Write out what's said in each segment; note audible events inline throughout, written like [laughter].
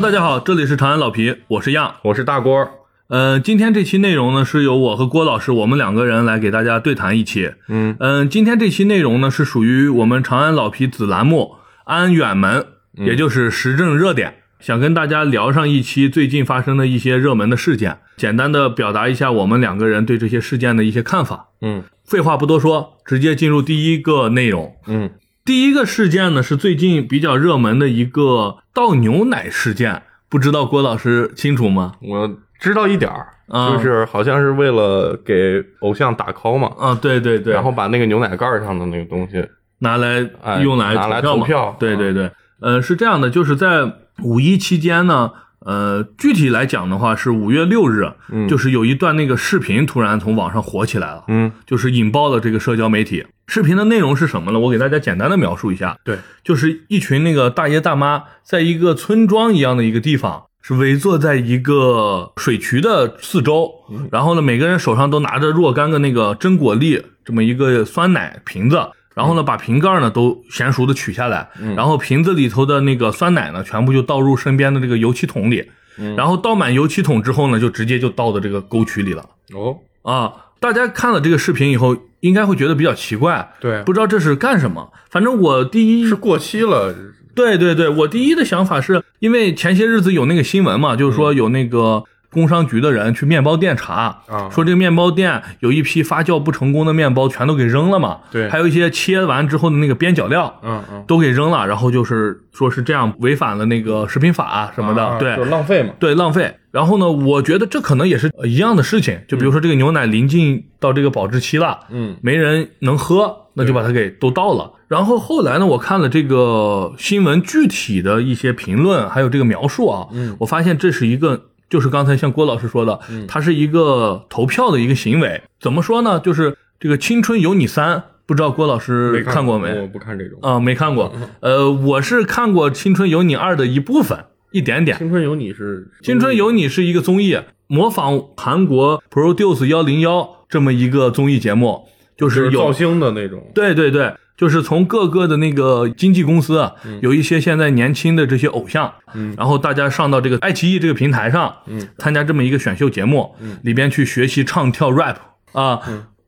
Hello，大家好，这里是长安老皮，我是样。我是大郭，呃，今天这期内容呢，是由我和郭老师，我们两个人来给大家对谈一期。嗯嗯、今天这期内容呢，是属于我们长安老皮子栏目安远门，也就是时政热点，想跟大家聊上一期最近发生的一些热门的事件，简单的表达一下我们两个人对这些事件的一些看法。嗯废话不多说，直接进入第一个内容。嗯第一个事件呢是最近比较热门的一个倒牛奶事件，不知道郭老师清楚吗？我知道一点儿，啊。就是好像是为了给偶像打 call 嘛，啊，对对对，然后把那个牛奶盖儿上的那个东西，拿来哎用来拿来投票嘛。投票。对对对，呃，是这样的，就是在五一期间呢，呃，具体来讲的话是五月六日，嗯就是有一段那个视频突然从网上火起来了，嗯就是引爆了这个社交媒体。视频的内容是什么呢？我给大家简单的描述一下，对，就是一群那个大爷大妈在一个村庄一样的一个地方，是围坐在一个水渠的四周，然后呢，每个人手上都拿着若干个那个真果粒这么一个酸奶瓶子。然后呢，把瓶盖呢都娴熟的取下来，然后瓶子里头的那个酸奶呢，全部就倒入身边的这个油漆桶里，然后倒满油漆桶之后呢，就直接就倒到这个沟渠里了。哦，啊，大家看了这个视频以后，应该会觉得比较奇怪，对。不知道这是干什么。反正我第一是过期了，对对对，我第一的想法是因为前些日子有那个新闻嘛，就是说有那个工商局的人去面包店查，啊说这个面包店有一批发酵不成功的面包全都给扔了嘛，对还有一些切完之后的那个边角料。嗯嗯都给扔了，然后就是说是这样违反了那个食品法什么的，对，啊就是浪费嘛，对，浪费。然后呢，我觉得这可能也是呃一样的事情。就比如说这个牛奶临近到这个保质期了，嗯没人能喝，那就把它给都倒了。然后后来呢，我看了这个新闻具体的一些评论，还有这个描述啊，嗯我发现这是一个。就是刚才像郭老师说的，它是一个投票的一个行为。怎么说呢？就是这个《青春有你三》，不知道郭老师看过没？我不看这种。啊、没看过。[laughs] 呃，我是看过《青春有你二》的一部分，一点点。青春有你是《青春有你》是一个综艺，模仿韩国 Produce 幺零幺这么一个综艺节目，就就是有造星的那种，对对对，就是从各个的那个经纪公司啊，有一些现在年轻的这些偶像，嗯。然后大家上到这个爱奇艺这个平台上，嗯，参加这么一个选秀节目，嗯。里边去学习唱跳 rap 啊，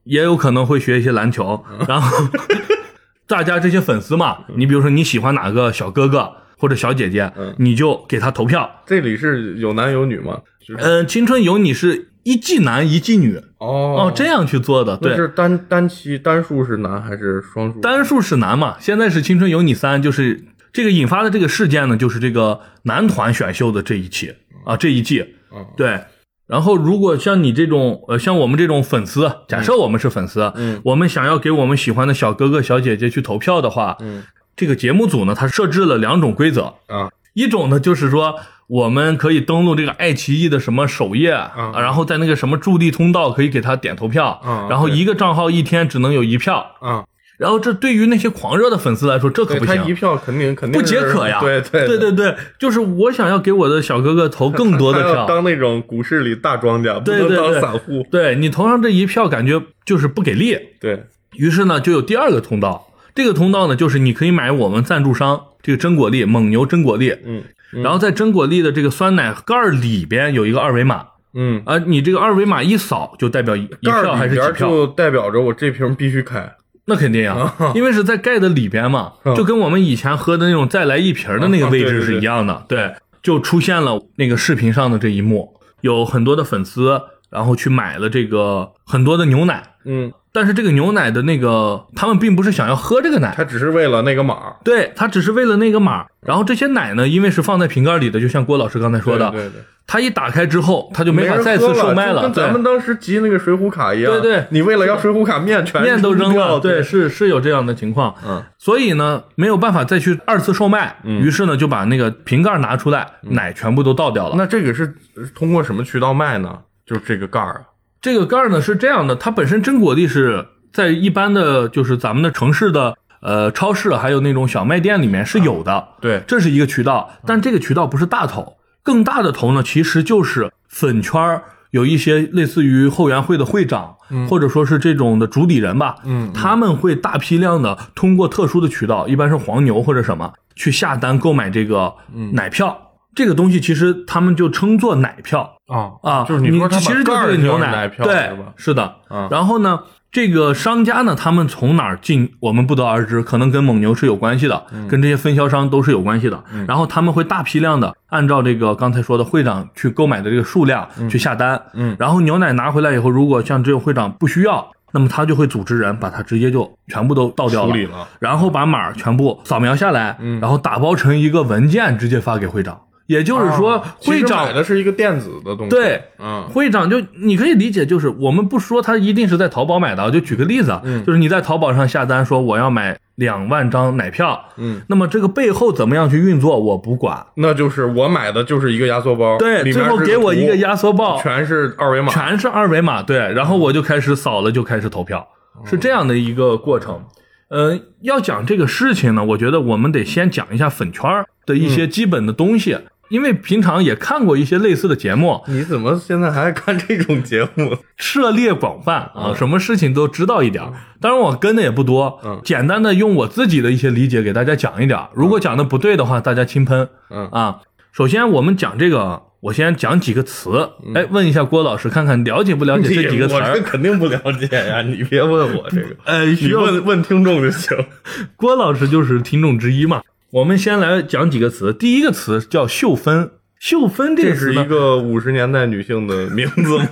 也有可能会学一些篮球，嗯。然后 [laughs] 大家这些粉丝嘛，你比如说你喜欢哪个小哥哥或者小姐姐，嗯。你就给他投票。这里是有男有女吗？就是嗯，青春有你是一季男一季女。哦。哦，这样去做的，对，是单单期单数是男还是双数？单数是男嘛，现在是青春有你三，就是这个引发的这个事件呢，就是这个男团选秀的这一期啊，这一季，嗯对。然后，如果像你这种，呃，像我们这种粉丝，假设我们是粉丝，嗯。我们想要给我们喜欢的小哥哥小姐姐去投票的话，嗯。这个节目组呢，它设置了两种规则，啊。一种呢就是说，我们可以登录这个爱奇艺的什么首页，嗯。然后在那个什么助力通道可以给他点投票，嗯然后一个账号一天只能有一票，啊，然后这对于那些狂热的粉丝来说，这可他一行。票肯定肯定不解渴呀！对 [laughs] 对对。对对，就是我想要给我的小哥哥投更多的票，[laughs] 当那种股市里大庄家，不能当对对。对散户。对你投上这一票，感觉就是不给力。对，于是呢，就有第二个通道，这个通道呢，就是你可以买我们赞助商这个真果粒蒙牛真果粒，嗯然后在真果粒的这个酸奶盖儿里边有一个二维码，嗯，啊，你这个二维码一扫就代表一一票还是几票？就代表着我这瓶必须开。那肯定呀，因为是在盖的里边嘛，嗯就跟我们以前喝的那种再来一瓶的那个位置是一样的。对，就出现了那个视频上的这一幕，有很多的粉丝，然后去买了这个很多的牛奶，嗯，但是这个牛奶的那个他们并不是想要喝这个奶，他只是为了那个码。对，他只是为了那个码。然后这些奶呢，因为是放在瓶盖里的，就像郭老师刚才说的，对对对，它一打开之后，他就没法再次售卖了。就跟咱们，当时集那个水浒卡一样。对对你为了要水浒卡面全面都扔了，对对，，是是有这样的情况。嗯，所以呢，没有办法再去二次售卖，于是呢，就把那个瓶盖拿出来，奶全部都倒掉了。那这个是通过什么渠道卖呢？就是这个盖儿啊。这个盖儿呢是这样的，它本身真果粒是在一般的就是咱们的城市的呃超市还有那种小卖店里面是有的，对，这是一个渠道，但这个渠道不是大头，更大的头呢其实就是粉圈儿有一些类似于后援会的会长，或者说是这种的主理人吧，嗯他们会大批量的通过特殊的渠道，一般是黄牛或者什么，去下单购买这个奶票。这个东西其实他们就称作奶票啊啊，就是你其实就是牛挑奶票对是的。啊。然后呢，这个商家呢，他们从哪儿进，我们不得而知，可能跟蒙牛是有关系的，嗯。跟这些分销商都是有关系的。然后他们会大批量的按照这个刚才说的会长去购买的这个数量去下单，嗯。然后牛奶拿回来以后，如果像这个会长不需要，那么他就会组织人把它直接就全部都倒掉了。处理，了，然后把码全部扫描下来，嗯。然后打包成一个文件直接发给会长。也就是说会长买的是一个电子的东西，对，嗯会长就你可以理解，就是我们不说他一定是在淘宝买的，就举个例子啊，嗯就是你在淘宝上下单说我要买两万张奶票，嗯，那么这个背后怎么样去运作我不管，那就是我买的就是一个压缩包，对，最后给我一个压缩包，全是二维码，全是二维码，对，然后我就开始扫了，就开始投票，哦是这样的一个过程。呃，要讲这个事情呢，我觉得我们得先讲一下粉圈的一些基本的东西，因为平常也看过一些类似的节目，你怎么现在还看这种节目？涉猎广泛啊，什么事情都知道一点儿。当然我跟的也不多，嗯简单的用我自己的一些理解给大家讲一点儿。如果讲的不对的话，大家轻喷嗯啊。首先我们讲这个，我先讲几个词，哎，问一下郭老师，看看了解不了解这几个词我这儿？肯定不了解呀，[laughs] 你别问我这个，呃，你需要问问听众就行。[laughs] 郭老师就是听众之一嘛。我们先来讲几个词，第一个词叫秀芬。秀芬这这个，是一个五十年代女性的名字吗？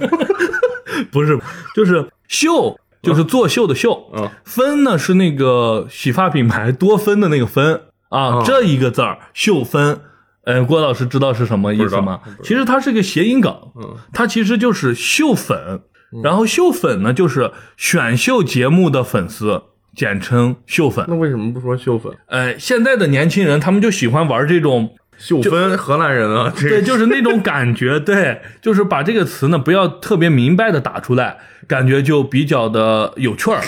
[laughs] 不是，就是秀，就是作秀的秀。嗯芬呢是那个洗发品牌多芬的那个芬啊，哦这一个字儿秀芬。呃，郭老师知道是什么意思吗？其实它是个谐音梗，嗯它其实就是秀粉。然后秀粉呢，就是选秀节目的粉丝，简称秀粉。那为什么不说秀粉？呃，现在的年轻人他们就喜欢玩这种秀芬荷兰人啊，[laughs] 对，就是那种感觉，[laughs] 对，就是把这个词呢不要特别明白的打出来，感觉就比较的有趣儿。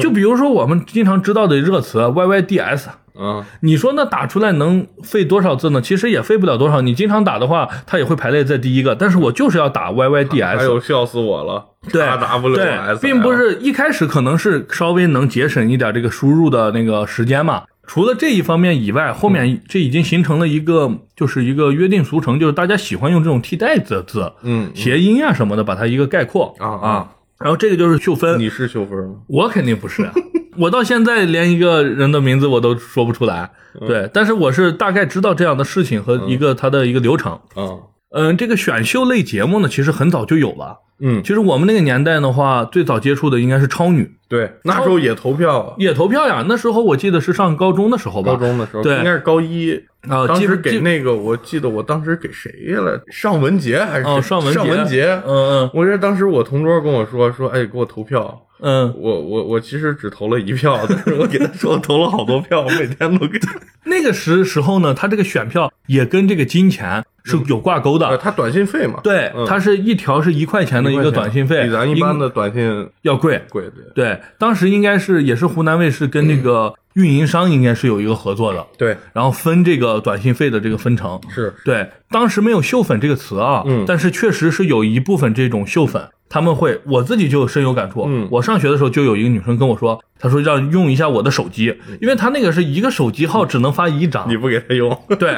就比如说我们经常知道的热词 YYDS，啊，你说那打出来能费多少字呢？其实也费不了多少。你经常打的话，它也会排列在第一个。但是我就是要打 YYDS，有笑死我了，对 W 对 S，，并不是一开始可能是稍微能节省一点这个输入的那个时间嘛。除了这一方面以外，后面这已经形成了一个就是一个约定俗成，就是大家喜欢用这种替代的字，嗯谐音啊什么的，把它一个概括啊啊。然后这个就是秀芬，你是秀芬吗？我肯定不是啊，我到现在连一个人的名字我都说不出来。对，但是我是大概知道这样的事情和一个他的一个流程。啊，嗯，这个选秀类节目呢，其实很早就有了。嗯，其实我们那个年代的话，最早接触的应该是超女，对，那时候也投票啊，也投票呀。那时候我记得是上高中的时候吧，高中的时候，对应该是高一。啊，当时给那个，我记得我当时给谁了？尚雯婕还是哦，谁尚雯尚雯婕？嗯嗯我记得当时我同桌跟我说说，哎，给我投票。嗯嗯，我我我其实只投了一票，但是我给他说我投了好多票，我每天都给他。那个时时候呢，他这个选票也跟这个金钱是有挂钩的。呃，他短信费嘛，对，嗯它是一条是一块钱的一个短信费，比咱一般的短信要贵。贵，对对，当时应该是也是湖南卫视跟那个运营商应该是有一个合作的，对，然后分这个短信费的这个分成。是对，当时没有秀粉这个词啊，嗯但是确实是有一部分这种秀粉，他们会，我自己就深有感触。嗯我上学的时候就有一个女生跟我说，她说要用一下我的手机，因为她那个是一个手机号只能发一张。你不给她用，对。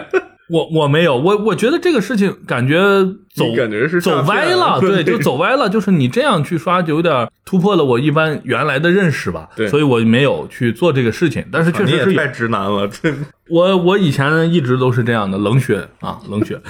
我我没有，我我觉得这个事情感觉走感觉是走歪了，[laughs] 对，就走歪了。就是你这样去刷，就有点突破了我一般原来的认识吧。对所以我没有去做这个事情。但是确实是有你也太直男了，这我我以前一直都是这样的冷血啊，冷血。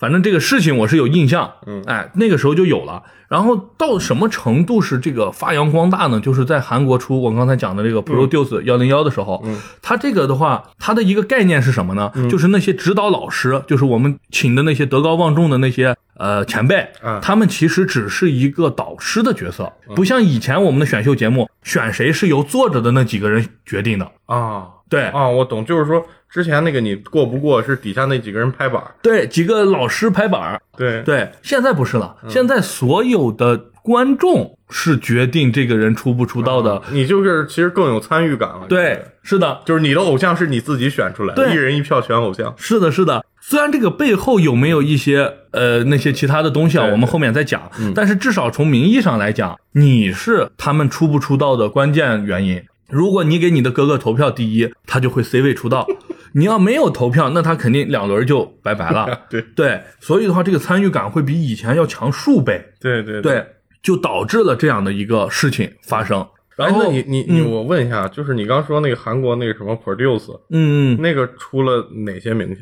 反正这个事情我是有印象，嗯哎，那个时候就有了。然后到什么程度是这个发扬光大呢？就是在韩国出我刚才讲的这个 Produce 幺零幺的时候，嗯它这个的话，它的一个概念是什么呢？就是那些指导老师，就是我们请的那些德高望重的那些呃前辈，啊他们其实只是一个导师的角色，不像以前我们的选秀节目选谁是由坐着的那几个人决定的。啊对，啊，我懂，就是说之前那个你过不过是底下那几个人拍板儿，对，几个老师拍板儿。对对，现在不是了，现在所有的观众是决定这个人出不出道的。你就是其实更有参与感了，对，是的，就是你的偶像是你自己选出来的，一人一票选偶像，是的，是的。虽然这个背后有没有一些呃那些其他的东西啊，我们后面再讲，但是至少从名义上来讲，你是他们出不出道的关键原因。如果你给你的哥哥投票第一，他就会 C 位出道；[laughs] 你要没有投票，那他肯定两轮就拜拜了。[laughs] 对对，所以的话，这个参与感会比以前要强数倍。对对。对，就导致了这样的一个事情发生。然哎，后那你你你，嗯我问一下，就是你刚说那个韩国那个什么 Produce，嗯，嗯那个出了哪些明星？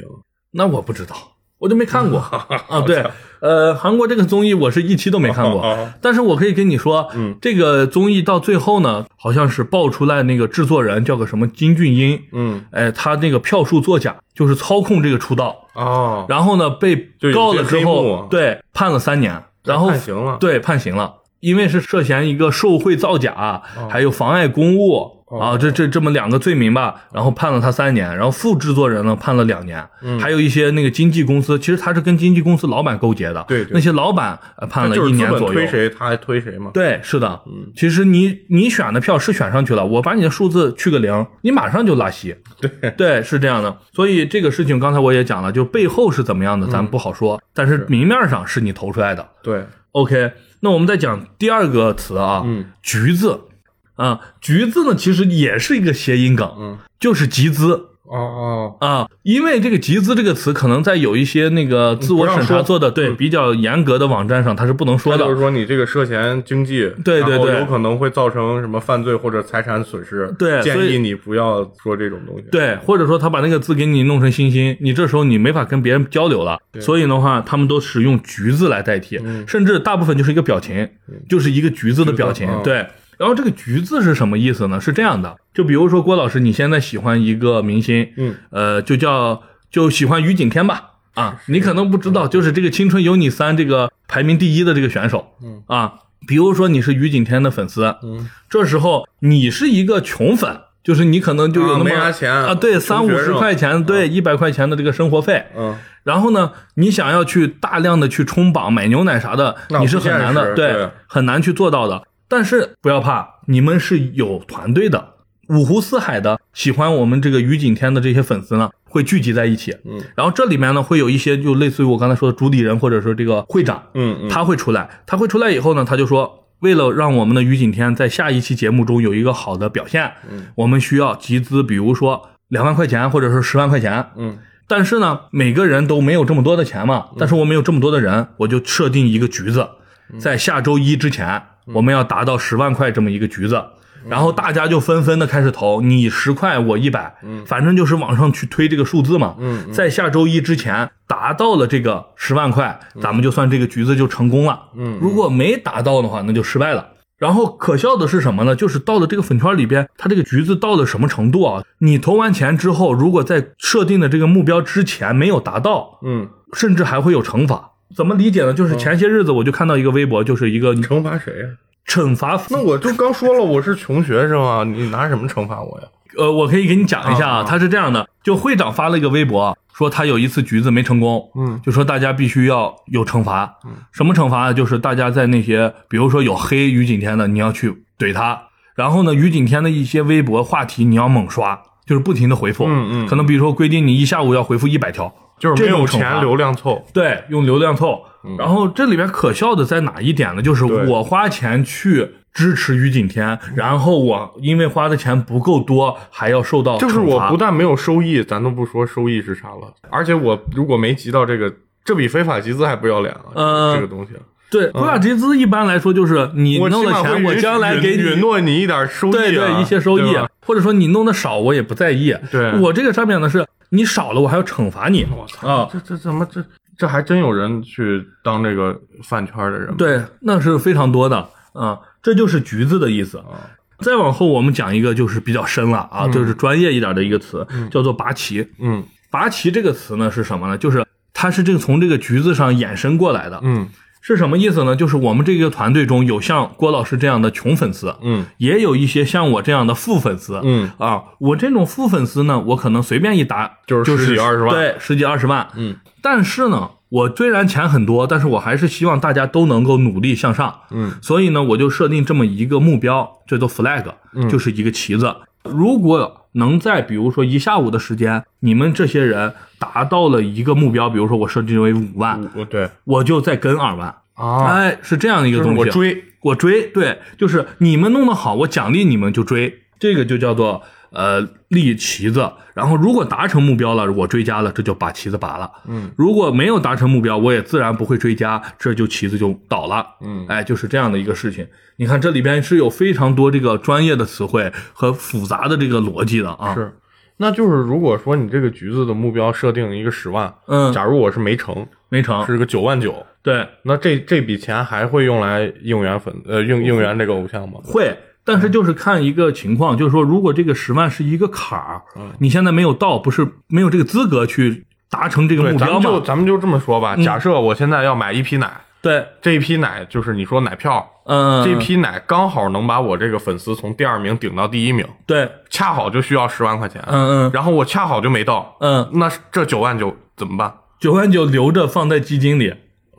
那我不知道，我就没看过。[laughs] 啊。对，呃，韩国这个综艺我是一期都没看过，哦但是我可以跟你说，嗯，这个综艺到最后呢，好像是爆出来那个制作人叫个什么金俊英，嗯，哎，他那个票数作假，就是操控这个出道，哦，然后呢被告了之后，对，判了三年，然后判刑了。对，判刑了。因为是涉嫌一个受贿造假，还有妨碍公务、哦啊，这这这么两个罪名吧，然后判了他三年，然后副制作人呢判了两年，嗯还有一些那个经纪公司，其实他是跟经纪公司老板勾结的，对对那些老板呃判了一年左右，推谁他还推谁嘛？对，是的，嗯其实你你选的票是选上去了，我把你的数字去个零，你马上就拉稀。对对，是这样的。所以这个事情刚才我也讲了，就背后是怎么样的，咱不好说，但是明面上是你投出来的。对，OK，那我们再讲第二个词啊，嗯，橘子啊，橘子呢其实也是一个谐音梗，嗯，就是集资。哦哦，啊，因为这个“集资”这个词，可能在有一些那个自我审查做的对比较严格的网站上，它是不能说的。他就是说你这个涉嫌经济，对对对有可能会造成什么犯罪或者财产损失，建对所以议你不要说这种东西。对，或者说他把那个字给你弄成星星，你这时候你没法跟别人交流了。所以的话，他们都使用橘子来代替，甚至大部分就是一个表情，就是一个橘子的表情对，然后这个橘子是什么意思呢？是这样的，就比如说郭老师，你现在喜欢一个明星，嗯，呃，就叫就喜欢于景天吧。啊，你可能不知道，就是这个《青春有你三》这个排名第一的这个选手，嗯。啊，比如说你是于景天的粉丝，嗯，这时候你是一个穷粉，就是你可能就有那么、啊钱啊，对，三五十块钱，对，一百块钱的这个生活费，嗯，然后呢，你想要去大量的去冲榜买牛奶啥的，那你是现很难的，对。很难去做到的。但是不要怕，你们是有团队的，五湖四海的喜欢我们这个于景天的这些粉丝呢，会聚集在一起。嗯，然后这里面呢，会有一些就类似于我刚才说的主理人或者说这个会长，嗯嗯，他会出来，他会出来以后呢，他就说，为了让我们的于景天在下一期节目中有一个好的表现，嗯，我们需要集资，比如说两万块钱或者是十万块钱，嗯，但是呢，每个人都没有这么多的钱嘛，但是我们有这么多的人，我就设定一个局子，在下周一之前，我们要达到十万块这么一个局子。然后大家就纷纷的开始投，你十块我一百，反正就是往上去推这个数字嘛。嗯在下周一之前达到了这个十万块，咱们就算这个局子就成功了。嗯如果没达到的话，那就失败了。然后可笑的是什么呢？就是到了这个粉圈里边，它这个局子到了什么程度啊？你投完钱之后，如果在设定的这个目标之前没有达到，嗯，甚至还会有惩罚。怎么理解呢？就是前些日子我就看到一个微博，就是一个惩罚谁呀？惩罚。那我就刚说了，我是穷学生啊，[laughs] 你拿什么惩罚我呀？呃，我可以给你讲一下啊，啊啊他是这样的，就会长发了一个微博，说他有一次橘子没成功，嗯就说大家必须要有惩罚，嗯什么惩罚呢？就是大家在那些，比如说有黑于景天的，你要去怼他，然后呢，于景天的一些微博话题你要猛刷，就是不停的回复，嗯嗯可能比如说规定你一下午要回复一百条，就是没有钱流量凑，对，用流量凑。然后这里边可笑的在哪一点呢？就是我花钱去支持于景天，然后我因为花的钱不够多，还要受到就是我不但没有收益，咱都不说收益是啥了，而且我如果没集到这个，这比非法集资还不要脸啊！呃这个东西，对，非法集资一般来说就是你我弄的钱，我将来给允允。诺你一点收益、啊，对对，一些收益，或者说你弄的少，我也不在意。对我这个上面呢是你少了，我还要惩罚你。我操，啊这这怎么这这还真有人去当这个饭圈的人？，对，那是非常多的啊，这就是橘子的意思。再往后，我们讲一个就是比较深了啊，就是专业一点的一个词，叫做拔旗。嗯拔旗这个词呢是什么呢？就是它是这个从这个橘子上衍生过来的。嗯是什么意思呢？就是我们这个团队中有像郭老师这样的穷粉丝，嗯也有一些像我这样的富粉丝。嗯啊，我这种富粉丝呢，我可能随便一打就是十几二十万对，十几二十万。嗯，但是呢，我虽然钱很多，但是我还是希望大家都能够努力向上。嗯，所以呢，我就设定这么一个目标，叫做 flag，就是一个旗子。如果能在比如说一下午的时间，你们这些人达到了一个目标，比如说我设定为五万，我对我就再跟二万。啊，哎，是这样的一个就是东西。我追，我追，对，就是你们弄得好，我奖励你们就追，这个就叫做呃立旗子，然后如果达成目标了，我追加了，这就把旗子拔了。嗯，如果没有达成目标，我也自然不会追加，这就旗子就倒了。嗯哎，就是这样的一个事情。你看这里边是有非常多这个专业的词汇和复杂的这个逻辑的啊。是，那就是如果说你这个局子的目标设定一个十万，嗯，假如我是没成，没成。是个九万九，对，那这这笔钱还会用来应援粉呃应应援这个偶像吗？会，但是就是看一个情况，就是说，如果这个十万是一个坎儿，你现在没有到，不是没有这个资格去达成这个对，咱们就目标吗？咱们就这么说吧。嗯假设我现在要买一批奶，对，这一批奶就是你说奶票，嗯，这批奶刚好能把我这个粉丝从第二名顶到第一名，对，恰好就需要十万块钱，嗯嗯然后我恰好就没到，嗯，那这九万九怎么办？九万九留着放在基金里。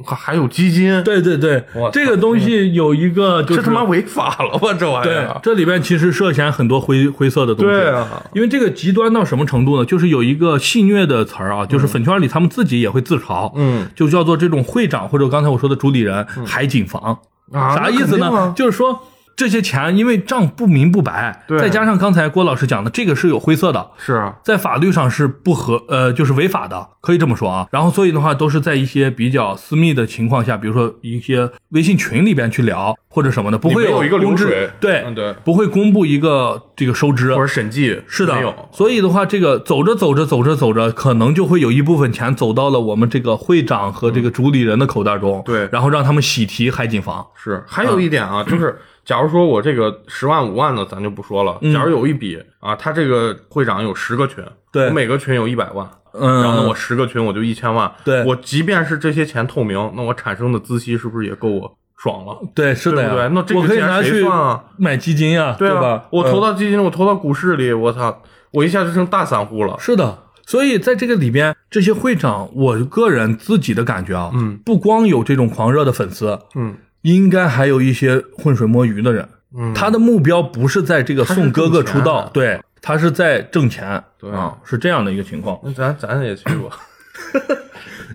还还有基金，对对对，这个东西有一个就是这他妈违法了吧？这玩意对儿，，这里边其实涉嫌很多灰灰色的东西。对啊，因为这个极端到什么程度呢？就是有一个戏谑的词儿啊，就是粉圈里他们自己也会自嘲，嗯，就叫做这种会长或者刚才我说的主理人海景房，啊啥意思呢？就是说这些钱因为账不明不白，对再加上刚才郭老师讲的，这个是有灰色的。是啊，在法律上是不合，呃，就是违法的，可以这么说啊。然后，所以的话，都是在一些比较私密的情况下，比如说一些微信群里边去聊或者什么的，不会有一个流水对嗯对不会公布一个这个收支或者审计是的，没有，所以的话，这个走着走着走着走着，可能就会有一部分钱走到了我们这个会长和这个主理人的口袋中，对然后让他们喜提海景房，是，还有一点啊，就是假如说我这个十万五万的，咱就不说了。假如有一笔啊，他这个会长有十个群，对我每个群有一百万，嗯，然后呢，我十个群我就一千万，对我即便是这些钱透明，那我产生的孳息是不是也够我爽了？对是的呀，对对那这个钱谁拿去算啊买基金呀，对啊吧？我投嗯到基金，我投到股市里，我操，我一下就成大散户了。是的。所以在这个里边，这些会长，我个人自己的感觉啊，嗯，不光有这种狂热的粉丝，嗯应该还有一些浑水摸鱼的人。嗯，他的目标不是在这个送哥哥出道，对他是在挣钱，对啊，是这样的一个情况。那咱咱也去过。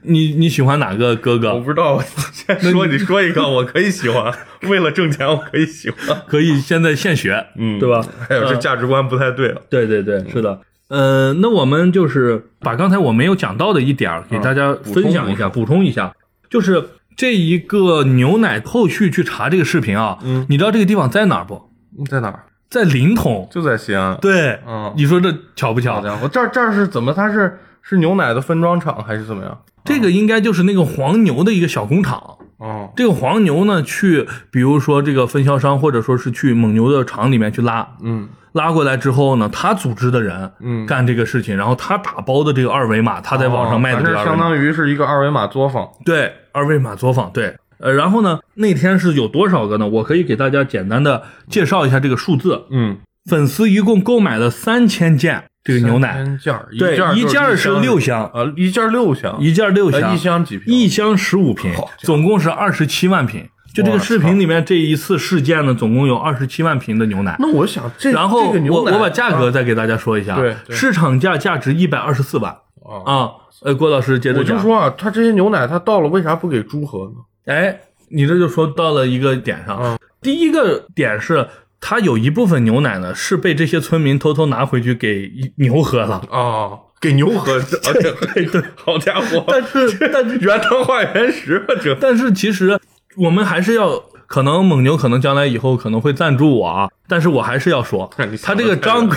你你喜欢哪个哥哥我？不知道，先说你说一个，我可以喜欢，为了挣钱我可以喜欢。[laughs] 可以现在现学，嗯，对吧？还有这价值观不太对了。对对对，是的。呃，那我们就是把刚才我没有讲到的一点儿给大家分享一下，补充一下，就是这一个牛奶后续去查这个视频啊，嗯你知道这个地方在哪儿不？在哪儿？在临潼。就在西安。，对，嗯你说这巧不巧？好家伙，这儿这儿是怎么？它是是牛奶的分装厂还是怎么样？这个应该就是那个黄牛的一个小工厂。哦，这个黄牛呢，去比如说这个分销商，或者说是去蒙牛的厂里面去拉，嗯拉过来之后呢，他组织的人，嗯，干这个事情，然后他打包的这个二维码，他在网上卖的二维码，相当于是一个二维码作坊。对，二维码作坊，对，呃，然后呢，那天是有多少个呢？我可以给大家简单的介绍一下这个数字，嗯，粉丝一共购买了三千件这个牛奶，三件儿，对，一一件是六箱，箱，啊，一件儿六箱，一件儿六箱，呃一箱几瓶？一箱十五瓶总共是二十七万瓶。就这个视频里面这一次事件呢，总共有二十七万瓶的牛奶。那我想这然后我这个我把价格啊再给大家说一下，市场价价值一百二十四万啊，啊。呃，郭老师接着讲我就讲，说啊，他这些牛奶他到了，为啥不给猪喝呢？哎，你这就说到了一个点上。嗯第一个点是，他有一部分牛奶呢是被这些村民偷偷拿回去给牛喝了。啊，给牛喝，[laughs] 对对对，[laughs] 好家伙！但是，但是，[laughs] 原汤化原食吧，这但是，其实我们还是要，可能蒙牛可能将来以后可能会赞助我啊，但是我还是要说你，它这个张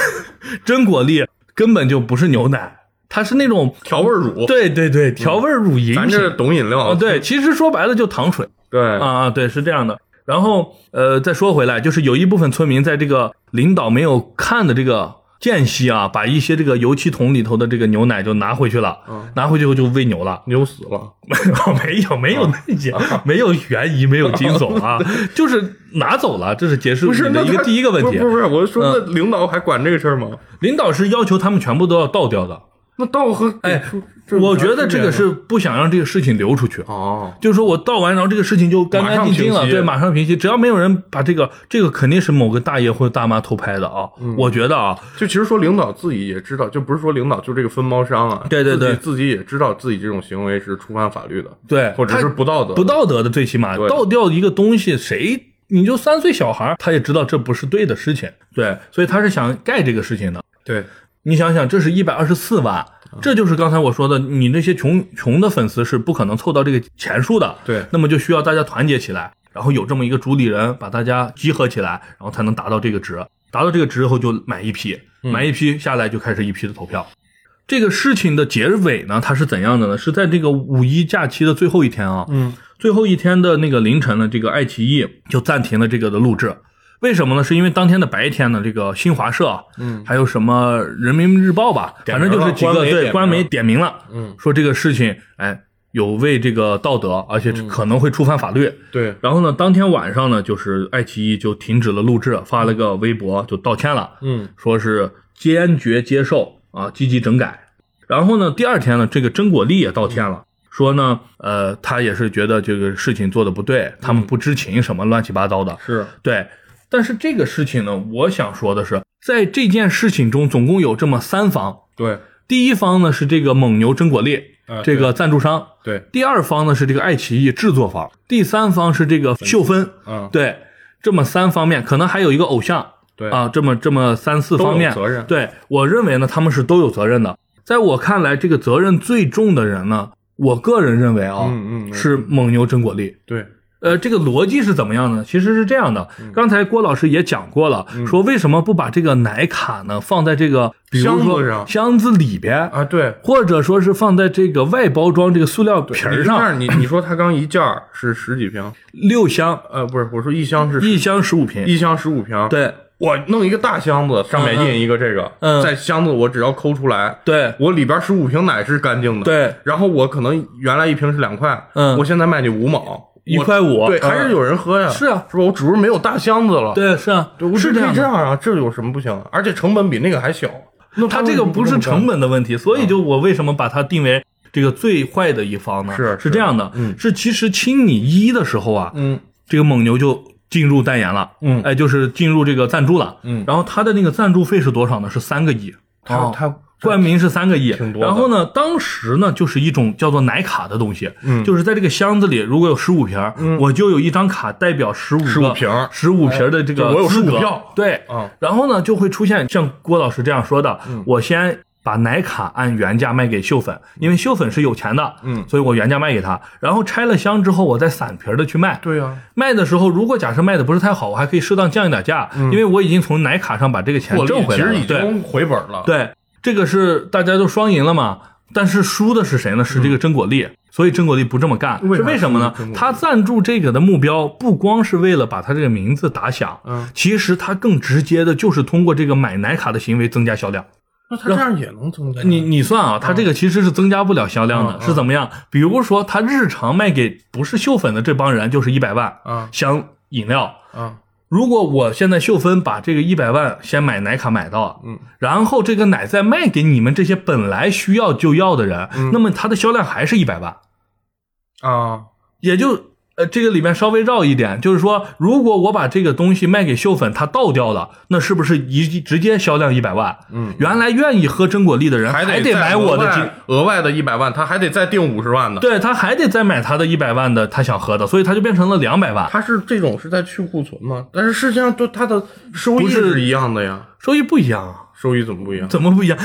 真果粒根本就不是牛奶，它是那种调味乳，对对对调味乳饮品。咱这懂饮料。啊，对，其实说白了就糖水。对。啊啊，对，是这样的。然后呃，再说回来，就是有一部分村民在这个领导没有看的这个间隙啊，把一些这个油漆桶里头的这个牛奶就拿回去了，嗯拿回去后就喂牛了。牛死了，没有没有那些，没有悬疑，没有惊悚啊，[laughs] 就是拿走了，这是结束不是你的一个第一个问题嗯不是。不是，我是说那领导还管这个事儿吗？领导是要求他们全部都要倒掉的。那倒和哎我觉得这个是不想让这个事情流出去。吗哦，就是说我倒完，然后这个事情就干干净净了，马上平息对，马上平息。只要没有人把这个，这个肯定是某个大爷或者大妈偷拍的啊。嗯我觉得啊，就其实说领导自己也知道，就不是说领导就这个分包商啊，对对对自己自己也知道自己这种行为是触犯法律的，对，或者是不道德，不道德的，最起码倒掉一个东西，谁你就三岁小孩，他也知道这不是对的事情，对，所以他是想盖这个事情的。对，你想想，这是一百二十四万，这就是刚才我说的，你那些穷穷的粉丝是不可能凑到这个钱数的。对那么就需要大家团结起来，然后有这么一个主理人把大家集合起来，然后才能达到这个值。达到这个值后就买一批，买一批下来就开始一批的投票。这个事情的结尾呢，它是怎样的呢？是在这个五一假期的最后一天啊，嗯，最后一天的那个凌晨呢，这个爱奇艺就暂停了这个的录制。为什么呢？是因为当天的白天呢，这个新华社，嗯，还有什么人民日报吧，反正就是几个对点名了。官媒点名官媒点名了，嗯，说这个事情，哎，有违这个道德，而且可能会触犯法律。对，然后呢，当天晚上呢，就是爱奇艺就停止了录制，发了个微博就道歉了，嗯。说是坚决接受啊，积极整改。然后呢，第二天呢，这个甄果丽也道歉了，说呢，呃，他也是觉得这个事情做的不对，他们不知情什么乱七八糟的，是，对。但是这个事情呢，我想说的是，在这件事情中，总共有这么三方。对，第一方呢是这个蒙牛真果丽啊这个赞助商，对，第二方呢是这个爱奇艺制作方，第三方是这个秀芬，嗯，对，这么三方面，可能还有一个偶像，对。啊，这么这么三四方面，责任。对我认为呢，他们是都有责任的。在我看来，这个责任最重的人呢，我个人认为啊，嗯嗯嗯。是蒙牛真果粒。对，呃，这个逻辑是怎么样呢？其实是这样的，嗯。刚才郭老师也讲过了，说为什么不把这个奶卡呢放在这个比如箱说子上箱子里边，啊，对，或者说是放在这个外包装这个塑料瓶儿上，你你你说他刚一件是十几瓶，六箱，呃，不是，我说一箱是一箱十五瓶，一箱十五瓶，，对。我弄一个大箱子，上面印一个这个，嗯。在箱子我只要抠出来，对。我里边十五瓶奶是干净的，，对，然后我可能原来一瓶是两块，嗯。我现在卖你五毛，我一块五对，嗯。还是有人喝呀，是啊，是吧？我只是没有大箱子了，对是啊，对，是这样的。可以这样啊，这有什么不行？而且成本比那个还小，那它这个不是成本的问题，所以就我为什么把它定为这个最坏的一方呢？是是。这样的，嗯。是其实亲你一的时候啊，嗯。这个蒙牛就进入代言了，嗯。哎，就是进入这个赞助了，嗯。然后它的那个赞助费是多少呢？是三个亿，哦。他他冠名是三个亿挺，多然后呢，当时呢就是一种叫做奶卡的东西，嗯就是在这个箱子里如果有十五瓶儿，我就有一张卡代表十五15瓶儿十五瓶的这个就我有资格票对，嗯然后呢就会出现像郭老师这样说的，嗯我先。把奶卡按原价卖给秀粉，因为秀粉是有钱的，嗯所以我原价卖给他，然后拆了箱之后，我再散瓶的去卖。对呀，卖的时候，如果假设卖的不是太好，我还可以适当降一点价，因为我已经从奶卡上把这个钱挣回来了。其实已对，经回本了，对，这个是大家都双赢了嘛。但是输的是谁呢？是这个真果粒，所以真果粒不这么干，为是为什么呢他赞助这个的目标不光是为了把他这个名字打响，嗯，其实他更直接的就是通过这个买奶卡的行为增加销量。那他这样也能增加？你你算啊，他这个其实是增加不了销量的，嗯是怎么样？比如说他日常卖给不是秀粉的这帮人就是一百万啊箱饮料，啊，如果我现在秀芬把这个一百万先买奶卡买到，嗯，然后这个奶再卖给你们这些本来需要就要的人，嗯。那么它的销量还是一百万，啊，也就呃这个里面稍微绕一点，就是说，如果我把这个东西卖给秀粉，他倒掉了，那是不是一直接销量一百万？嗯，原来愿意喝真果粒的人还得再买我的金额外。额外的一百万，他还得再订五十万的。对他还得再买他的一百万的他想喝的，所以他就变成了两百万，他是这种是在去库存吗？但是实际上，对他的收益不是是一样的呀。收益不一样啊。收益怎么不一样？怎么不一样？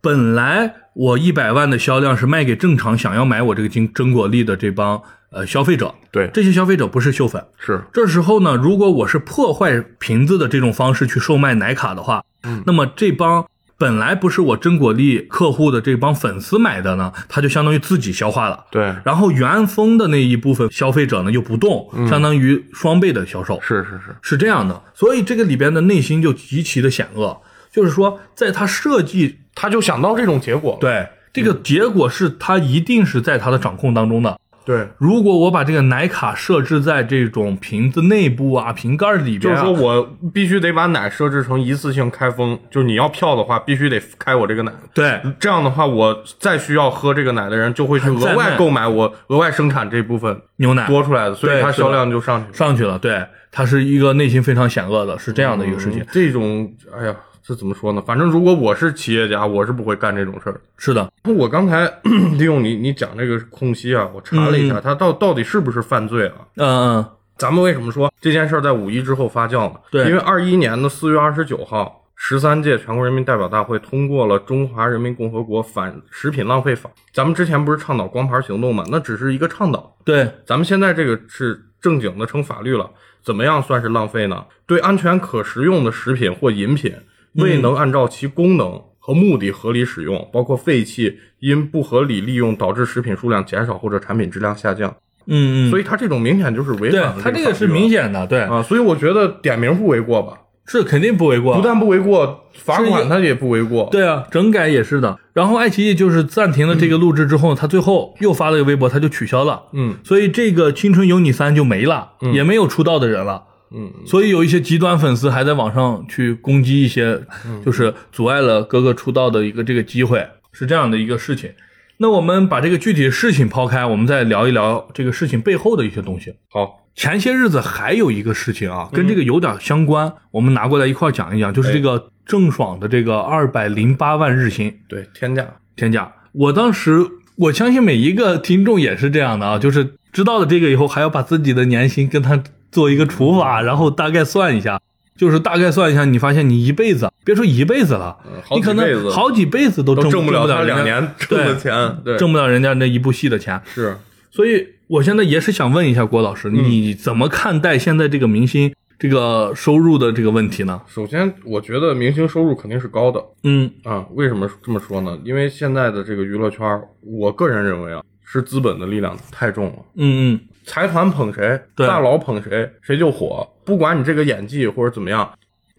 本来我一百万的销量是卖给正常想要买我这个金真果粒的这帮呃消费者，对，这些消费者不是秀粉。是这时候呢，如果我是破坏瓶子的这种方式去售卖奶卡的话，嗯那么这帮本来不是我真果粒客户的这帮粉丝买的呢，他就相当于自己消化了。对，然后原封的那一部分消费者呢又不动，嗯相当于双倍的销售。是是是，是这样的，所以这个里边的内心就极其的险恶，就是说，在他设计他就想到这种结果。对这个结果是他一定是在他的掌控当中的。对，如果我把这个奶卡设置在这种瓶子内部啊、瓶盖里边、啊，就是说我必须得把奶设置成一次性开封，就是你要票的话，必须得开我这个奶。对这样的话，我再需要喝这个奶的人就会去额外购买我额外生产这部分牛奶多出来的，所以它销量就上去了。上去了，对，它是一个内心非常险恶的，是这样的一个事情。嗯这种，哎呀，这怎么说呢？反正如果我是企业家，我是不会干这种事儿。是的，我刚才 [clears throat] 利用你你讲这个空隙啊，我查了一下，它到到底是不是犯罪啊？嗯嗯，咱们为什么说这件事儿在五一之后发酵呢？对因为二一年的四月二十九号，十三届全国人民代表大会通过了《中华人民共和国反食品浪费法》。咱们之前不是倡导光盘行动吗？那只是一个倡导。对，咱们现在这个是正经的成法律了。怎么样算是浪费呢？对安全可食用的食品或饮品，未能按照其功能和目的合理使用，包括废弃因不合理利用导致食品数量减少或者产品质量下降。嗯嗯，所以它这种明显就是违对反了他这个是明显的，对，啊，所以我觉得点名不为过吧，是肯定不为过不。但不为过，罚款它也不为过。对啊，整改也是的。然后爱奇艺就是暂停了这个录制之后，他最后又发了个微博，他就取消了。嗯所以这个《青春有你三》就没了，也没有出道的人了。嗯，所以有一些极端粉丝还在网上去攻击一些，嗯就是阻碍了哥哥出道的一个这个机会，是这样的一个事情。那我们把这个具体的事情抛开，我们再聊一聊这个事情背后的一些东西。好，前些日子还有一个事情啊，跟这嗯个有点相关，我们拿过来一块讲一讲，就是这个郑爽的这个二百零八万日薪对，天价。天价。我当时我相信每一个听众也是这样的啊，就是知道了这个以后，还要把自己的年薪跟他做一个除法，然后大概算一下，就是大概算一下，你发现你一辈子，别说一辈子了，你可能好几辈子都挣不了他两年挣的钱，对，挣不了人家那一部戏的钱。是所以我现在也是想问一下郭老师，你怎么看待现在这个明星这个收入的这个问题呢？首先，我觉得明星收入肯定是高的嗯啊。为什么这么说呢？因为现在的这个娱乐圈，我个人认为啊，是资本的力量太重了。嗯嗯，财团捧谁，大佬捧谁，谁就火。不管你这个演技或者怎么样，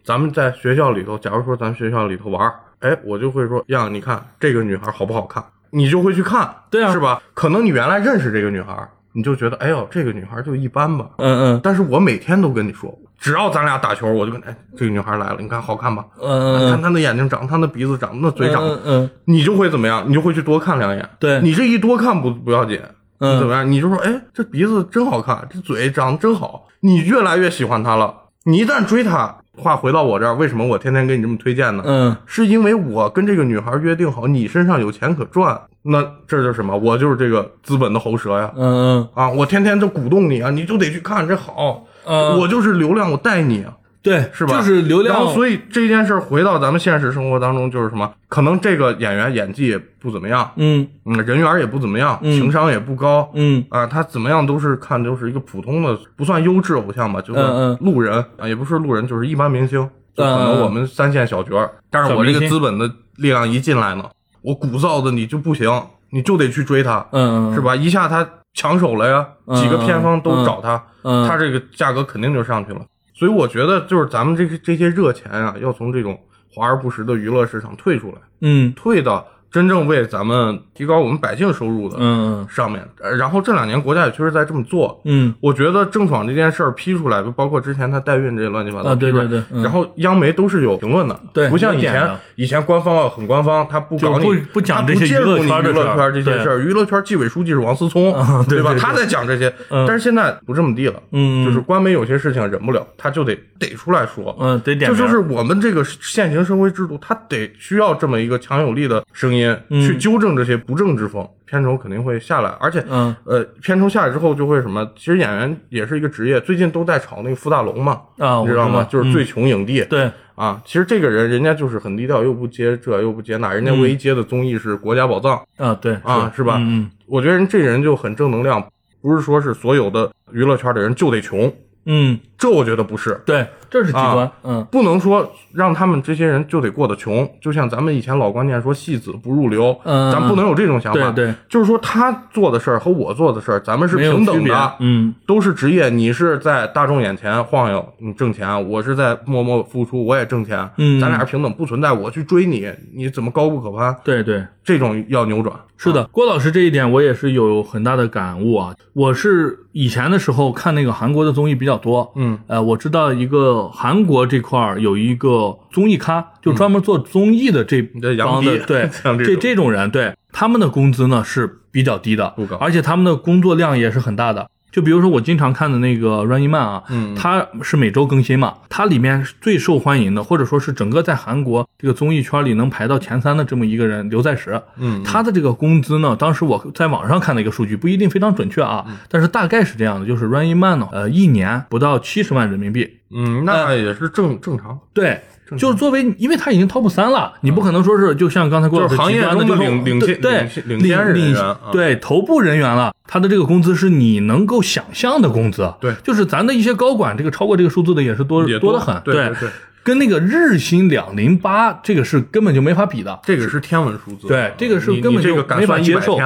咱们在学校里头，假如说咱学校里头玩儿，哎，我就会说，呀，你看这个女孩好不好看，你就会去看，对啊是吧？可能你原来认识这个女孩，你就觉得，哎呦，这个女孩就一般吧。嗯嗯但是我每天都跟你说，只要咱俩打球，我就跟，哎，这个女孩来了，你看好看吧？嗯看她的眼睛长，她那鼻子长，那嘴长，嗯嗯，你就会怎么样？你就会去多看两眼。对你这一多看不不要紧，嗯你怎么样？你就说，哎，这鼻子真好看，这嘴长得真好，你越来越喜欢他了。你一旦追他，话回到我这儿，为什么我天天给你这么推荐呢？嗯是因为我跟这个女孩约定好，你身上有钱可赚，那这就是什么？我就是这个资本的喉舌呀。嗯嗯啊，我天天就鼓动你啊，你就得去看这好，嗯，我就是流量，我带你啊。对是吧？就是流量，然后，所以这件事儿回到咱们现实生活当中，就是什么？可能这个演员演技也不怎么样，嗯嗯，人缘也不怎么样，嗯情商也不高，嗯啊，他怎么样都是看就是一个普通的，不算优质偶像吧，就算嗯嗯路人啊，也不是路人，就是一般明星，就可能我们三线小角儿。但是我这个资本的力量一进来呢，我鼓噪的你就不行，你就得去追他，嗯嗯，是吧？一下他抢手了呀，嗯几个片方都找他，嗯，他这个价格肯定就上去了。所以我觉得，就是咱们这些这些热钱啊，要从这种华而不实的娱乐市场退出来，嗯。退到真正为咱们提高我们百姓收入的嗯上面。呃然后这两年国家也确实在这么做。嗯。我觉得郑爽这件事儿批出来，包括之前她代孕这些乱七八糟啊对对对嗯。然后央媒都是有评论的，对不像以前以前官方啊很官方，他不搞你不不讲他这些娱乐娱乐圈这些事儿，娱乐圈纪委书记是王思聪啊，对吧？他在讲这些，嗯。但是现在不这么地了，嗯，就是官媒有些事情忍不了，他就得得出来说，嗯得点，这就是我们这个现行社会制度，他得需要这么一个强有力的声音去纠正这些不正之风，片酬肯定会下来，而且嗯。呃，片酬下来之后就会什么？其实演员也是一个职业，最近都在炒那个傅大龙嘛，啊，你知道吗？就是最穷影帝，对，啊，其实这个人人家就是很低调，又不接这又不接那，人家唯一接的综艺是《国家宝藏》啊对啊，是。吧？嗯。我觉得人这人就很正能量，不是说是所有的娱乐圈的人就得穷，嗯，这我觉得不是。对，这是极端啊，嗯不能说让他们这些人就得过得穷，就像咱们以前老观念说戏子不入流，嗯咱不能有这种想法。对对，就是说他做的事儿和我做的事儿，咱们是平等的，嗯都是职业。你是在大众眼前晃悠，你挣钱；我是在默默付出，我也挣钱。嗯咱俩是平等，不存在我去追你，你怎么高不可攀？对对。这种要扭转。是的，郭老师这一点我也是有很大的感悟啊。我是以前的时候看那个韩国的综艺比较多，嗯，呃，我知道一个韩国这块儿有一个综艺咖，就专门做综艺的这帮的，迪对，[laughs] 这这种。这种人，对。他们的工资呢是比较低的，不高。而且他们的工作量也是很大的。就比如说我经常看的那个 Running Man 啊，嗯。它是每周更新嘛，它里面最受欢迎的，或者说是整个在韩国这个综艺圈里能排到前三的这么一个人，刘在石，嗯，他的这个工资呢，当时我在网上看的一个数据，不一定非常准确啊，但是大概是这样的，就是 Running Man 呢，呃，一年不到七十万人民币，嗯，那也是正正常。对，就是作为，因为他已经 top 三了，你不可能说是就像刚才郭老师行业中的就领领先对领先人领员啊对头部人员了，他的这个工资是你能够想象的工资。对就是咱的一些高管，这个超过这个数字的也是多多得很。对对对，跟那个日薪两零八，这个是根本就没法比的。这个是天文数字。对这个是根本就没法接受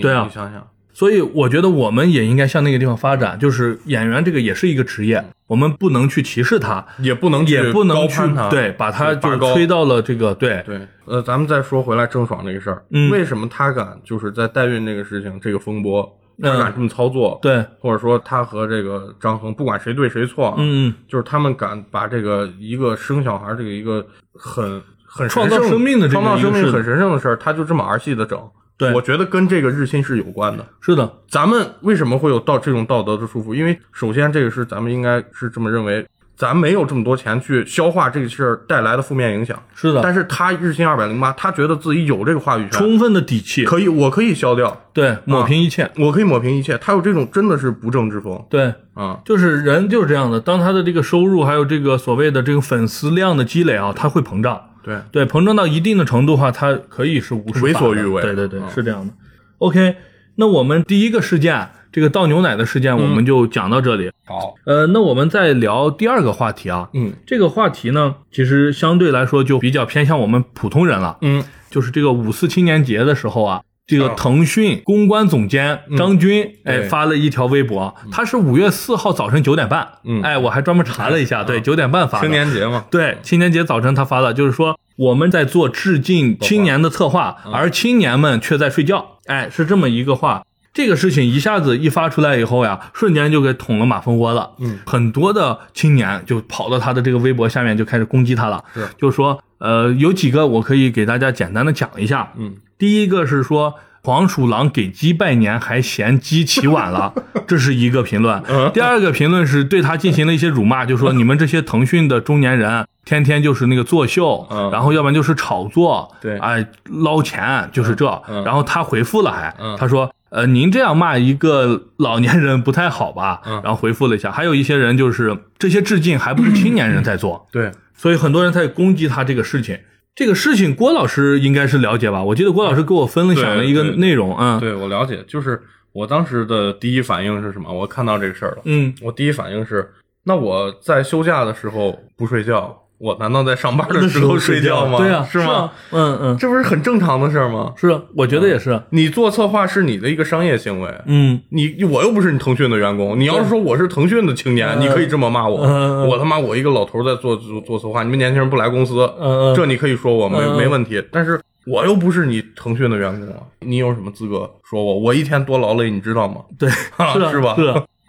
对啊你想想，所以我觉得我们也应该向那个地方发展，就是演员这个也是一个职业，我们不能去歧视他，也不能去也不能去对把他就拔高推到了这个对对，呃，咱们再说回来郑爽这个事儿，嗯为什么他敢就是在代孕这个事情这个风波，他嗯敢这么操作？对，或者说他和这个张恒，不管谁对谁错啊，嗯嗯。就是他们敢把这个一个生小孩这个一个很很创造生命的这个创造生命很神圣的事儿，他就这么儿戏的整。对我觉得跟这个日薪是有关的。是的，咱们为什么会有道这种道德的束缚？因为首先这个是咱们应该是这么认为，咱没有这么多钱去消化这个事儿带来的负面影响。是的，但是他日薪二百零八，他觉得自己有这个话语权，充分的底气，可以，我可以消掉，对，抹平一切，我可以抹平一切。他有这种真的是不正之风对，啊！就是人就是这样的，当他的这个收入还有这个所谓的这个粉丝量的积累啊，他会膨胀，对，对，膨胀到一定的程度的话，它可以是无视为所欲为。对对对，嗯。是这样的。OK，那我们第一个事件，这个倒牛奶的事件，我们就讲到这里。好，呃，那我们再聊第二个话题啊，嗯。这个话题呢，其实相对来说就比较偏向我们普通人了，嗯，就是这个五四青年节的时候啊，这个啊。腾讯公关总监张军，哎，发了一条微博，他是五月四号早晨九点半，嗯。哎，我还专门查了一下，对，九点半发的，青年节嘛，对，青年节早晨他发的，就是说我们在做致敬青年的策划，嗯。而青年们却在睡觉，哎，是这么一个话。这个事情一下子一发出来以后呀，瞬间就给捅了马蜂窝了。嗯，很多的青年就跑到他的这个微博下面就开始攻击他了。是，就说呃，有几个我可以给大家简单的讲一下。嗯，第一个是说黄鼠狼给鸡拜年还嫌鸡起晚了，[laughs] 这是一个评论。嗯第二个评论是对他进行了一些辱骂，就说你们这些腾讯的中年人，天天就是那个作秀，嗯然后要不然就是炒作，对哎，捞钱就是这。嗯然后他回复了还，嗯他说。呃，您这样骂一个老年人不太好吧？嗯然后回复了一下，还有一些人就是这些致敬还不是青年人在做，对，所以很多人在攻击他这个事情。这个事情郭老师应该是了解吧？我记得郭老师给我分享了一个内容，嗯对我了解，就是我当时的第一反应是什么？我看到这个事儿了，嗯，我第一反应是，那我在休假的时候不睡觉，我难道在上班的时候睡觉吗？对啊，是吗？啊？嗯嗯，这不是很正常的事儿吗？是，我觉得也是。你做策划是你的一个商业行为，嗯，你我又不是你腾讯的员工，你要是说我是腾讯的青年，嗯你可以这么骂我，我他妈我一个老头在做做做策划，你们年轻人不来公司，嗯嗯这你可以说我没没问题，但是我又不是你腾讯的员工啊，你有什么资格说我？我一天多劳累，你知道吗？对，[laughs] 是的是吧。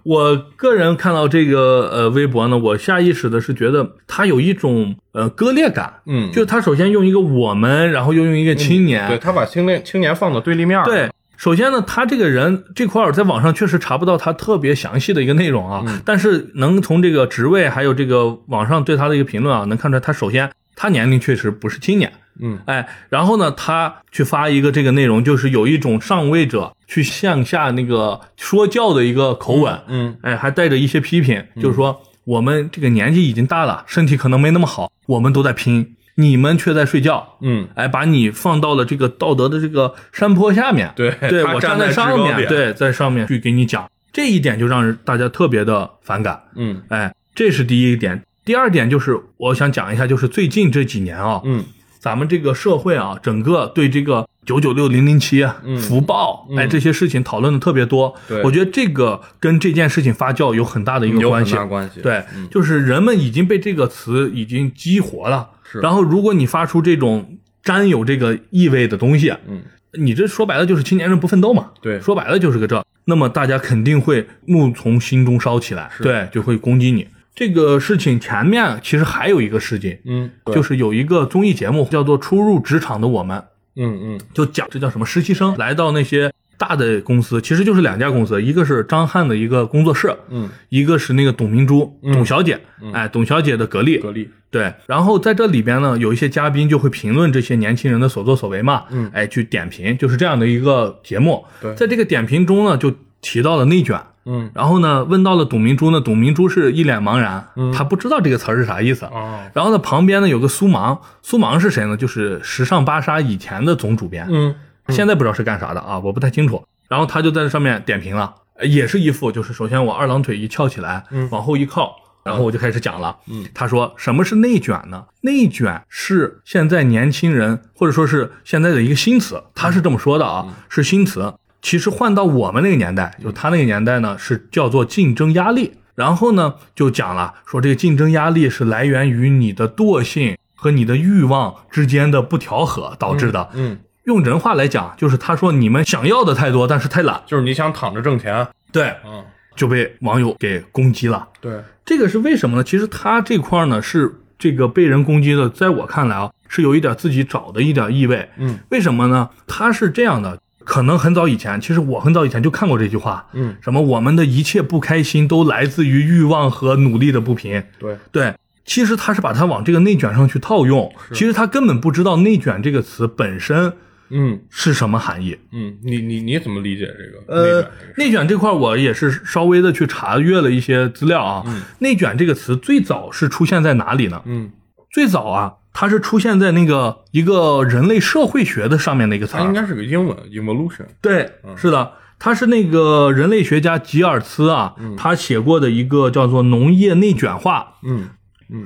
我个人看到这个呃微博呢，我下意识的是觉得他有一种呃割裂感，嗯。就他首先用一个我们，然后又用一个青年，对他把青年青年放到对立面儿，对，首先呢，他这个人这块儿在网上确实查不到他特别详细的一个内容啊，嗯。但是能从这个职位还有这个网上对他的一个评论啊，能看出来他首先他年龄确实不是青年，嗯。哎，然后呢，他去发一个这个内容，就是有一种上位者去向下那个说教的一个口吻，嗯哎，还带着一些批评，就是说我们这个年纪已经大了，身体可能没那么好，我们都在拼，你们却在睡觉，嗯，哎，把你放到了这个道德的这个山坡下面，对对我站在上面，对，在上面去给你讲，这一点就让人大家特别的反感，嗯。哎，这是第一点。第二点就是我想讲一下，就是最近这几年啊，嗯咱们这个社会啊，整个对这个九九六零零七、嗯福报，哎，嗯这些事情讨论的特别多。对我觉得这个跟这件事情发酵有很大的一个关系。很大关系，对，嗯就是人们已经被这个词已经激活了。是然后，如果你发出这种沾有这个意味的东西，嗯，你这说白了就是青年人不奋斗嘛。对说白了就是个这。那么大家肯定会怒从心中烧起来，对，就会攻击你。这个事情前面其实还有一个事情，嗯，就是有一个综艺节目叫做《初入职场的我们》，嗯嗯。就讲这叫什么实习生来到那些大的公司，其实就是两家公司，一个是张翰的一个工作室，嗯，一个是那个董明珠，董小姐，哎，董小姐的格力，格力，对，然后在这里边呢，有一些嘉宾就会评论这些年轻人的所作所为嘛，嗯哎，去点评，就是这样的一个节目。对。在这个点评中呢，就提到了内卷，嗯然后呢问到了董明珠呢，董明珠是一脸茫然，他不知道这个词儿是啥意思。哦然后呢旁边呢有个苏芒，苏芒是谁呢？就是时尚芭莎以前的总主编，嗯现在不知道是干啥的啊，我不太清楚。然后他就在这上面点评了，呃也是一副就是首先我二郎腿一翘起来，嗯往后一靠。然后我就开始讲了，嗯，他说什么是内卷呢？内卷是现在年轻人或者说是现在的一个新词，他是这么说的啊，是新词。其实换到我们那个年代，就他那个年代呢，是叫做竞争压力。然后呢，就讲了说这个竞争压力是来源于你的惰性和你的欲望之间的不调和导致的。嗯，用人话来讲，就是他说你们想要的太多，但是太懒，就是你想躺着挣钱，对，嗯，就被网友给攻击了。对，这个是为什么呢？其实他这块呢是这个被人攻击的，在我看来啊，是有一点自己找的一点意味。嗯，为什么呢？他是这样的，可能很早以前，其实我很早以前就看过这句话。嗯，什么我们的一切不开心都来自于欲望和努力的不平。对，对，其实他是把它往这个内卷上去套用，其实他根本不知道内卷这个词本身嗯是什么含义。嗯，你你你怎么理解这个呃内卷这个事？内卷这块我也是稍微的去查阅了一些资料啊。内卷这个词最早是出现在哪里呢？嗯，最早啊，它是出现在那个一个人类社会学的上面的一个词儿。它应该是个英文 evolution，对，是的，它是那个人类学家吉尔茨啊，他写过的一个叫做农业内卷化。嗯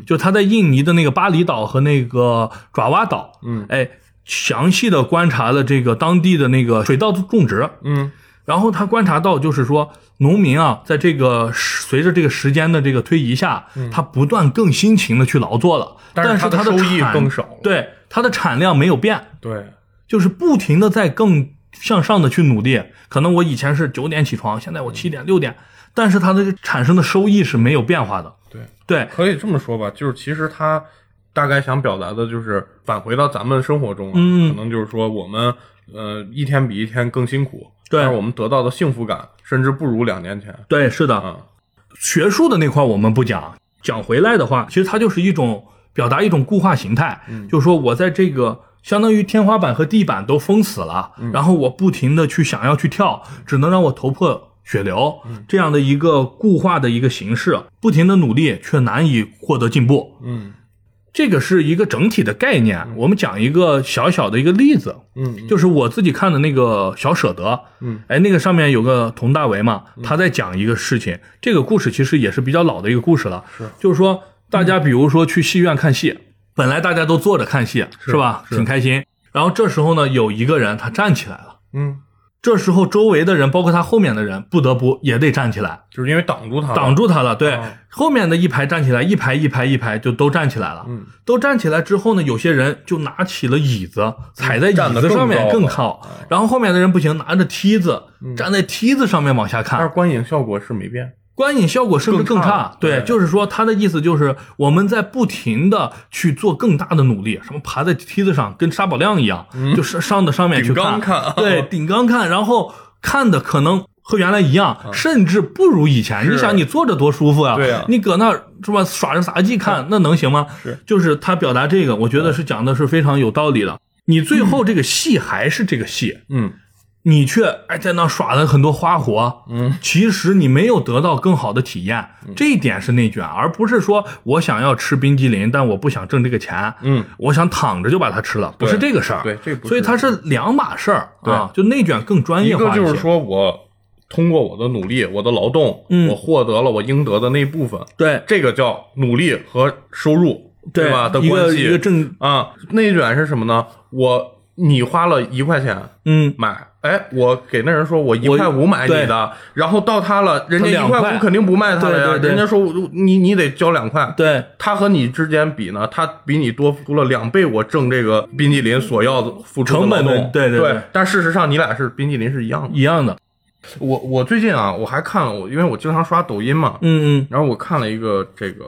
就他在印尼的那个巴厘岛和那个爪哇岛，嗯，哎，详细的观察了这个当地的那个水稻种植，嗯然后他观察到，就是说农民啊，在这个随着这个时间的这个推移下，他不断更辛勤的去劳作了，但是是他他的收益更少了。对，他的产量没有变，对，就是不停的在更向上的去努力。可能我以前是九点起床，现在我七点六点，但是他的产生的收益是没有变化的。对，对，可以这么说吧，就是其实他大概想表达的就是返回到咱们生活中啊，嗯。可能就是说我们呃一天比一天更辛苦，对。但是我们得到的幸福感甚至不如两年前。对，是的。啊，学术的那块我们不讲，讲回来的话，其实它就是一种表达一种固化形态，就是说我在这个相当于天花板和地板都封死了，然后我不停的去想要去跳，只能让我头破血流，这样的一个固化的一个形式，不停的努力却难以获得进步。嗯这个是一个整体的概念。我们讲一个小小的一个例子，嗯就是我自己看的那个小舍得，嗯，哎，那个上面有个佟大为嘛，他在讲一个事情，这个故事其实也是比较老的一个故事了，是，就是说大家比如说去戏院看戏，本来大家都坐着看戏是吧，挺开心，然后这时候呢，有一个人他站起来了，嗯，这时候周围的人，包括他后面的人，不得不也得站起来，就是因为挡住他了，挡住他了。对，哦后面的一排站起来，一排一排一排就都站起来了。嗯，都站起来之后呢，有些人就拿起了椅子，踩在椅子上面更靠。然后后面的人不行，拿着梯子站在梯子上面往下看。但是，观影效果是没变，观影效果甚至更更差？差。对，对。就是说他的意思就是我们在不停的去做更大的努力，什么爬在梯子上跟沙宝亮一样，就是上的上面去顶看。啊对，顶缸看，然后看的可能。和原来一样，甚至不如以前。你想，你坐着多舒服啊！对呀你搁那儿是吧，耍着杂技看，那能行吗？是，就是他表达这个，我觉得是讲的是非常有道理的。你最后这个戏还是这个戏，嗯。你却哎在那耍了很多花活，嗯，其实你没有得到更好的体验，这一点是内卷，而不是说我想要吃冰激凌，但我不想挣这个钱，嗯，我想躺着就把它吃了，不是这个事儿，对这不是所以它是两码事儿对啊，就内卷更专业化些个就是说我通过我的努力，我的劳动，嗯。我获得了我应得的那一部分，对。这个叫努力和收入，对吧？的关系。一个正啊，内卷是什么呢？我你花了一块钱嗯。买，哎，我给那人说我一块五买你的，然后到他了，人家一块五肯定不卖他了呀，对对对。人家说你你得交两块，对。他和你之间比呢，他比你多付了两倍，我挣这个冰激凌所要付出的成本对对对但事实上你俩是冰激凌是一样的。一样的，我我最近啊，我还看了我，因为我经常刷抖音嘛，嗯嗯，然后我看了一个这个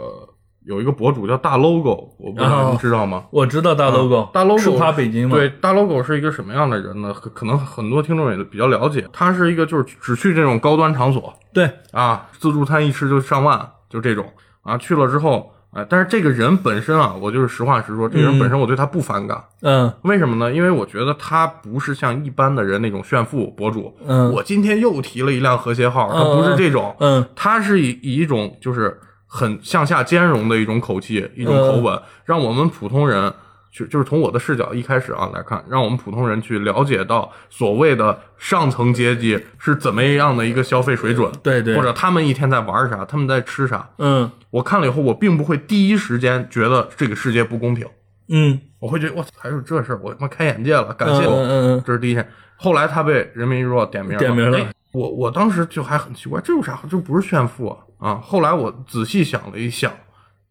有一个博主叫大 logo，我不知道哦你知道吗？我知道大 logo，大 logo 是夸北京吗？对，大 logo 是一个什么样的人呢？可可能很多听众也比较了解，他是一个就是只去这种高端场所对，啊，自助餐一吃就上万，就这种啊，去了之后哎，但是这个人本身啊，我就是实话实说，这个人本身我对他不反感。嗯为什么呢？因为我觉得他不是像一般的人那种炫富博主。嗯我今天又提了一辆和谐号，他嗯不是这种，嗯他是以以一种就是很向下兼容的一种口气、一种嗯口吻，让我们普通人去，就是从我的视角一开始啊来看，让我们普通人去了解到所谓的上层阶级是怎么样的一个消费水准，对对或者他们一天在玩啥，他们在吃啥。嗯我看了以后，我并不会第一时间觉得这个世界不公平，嗯我会觉得我操，还有这事儿，我他妈开眼界了，感谢嗯我。嗯嗯这是第一天。后来他被人民日报点名了，点名了哎我我当时就还很奇怪，这有啥？这不是炫富啊！啊！后来我仔细想了一想，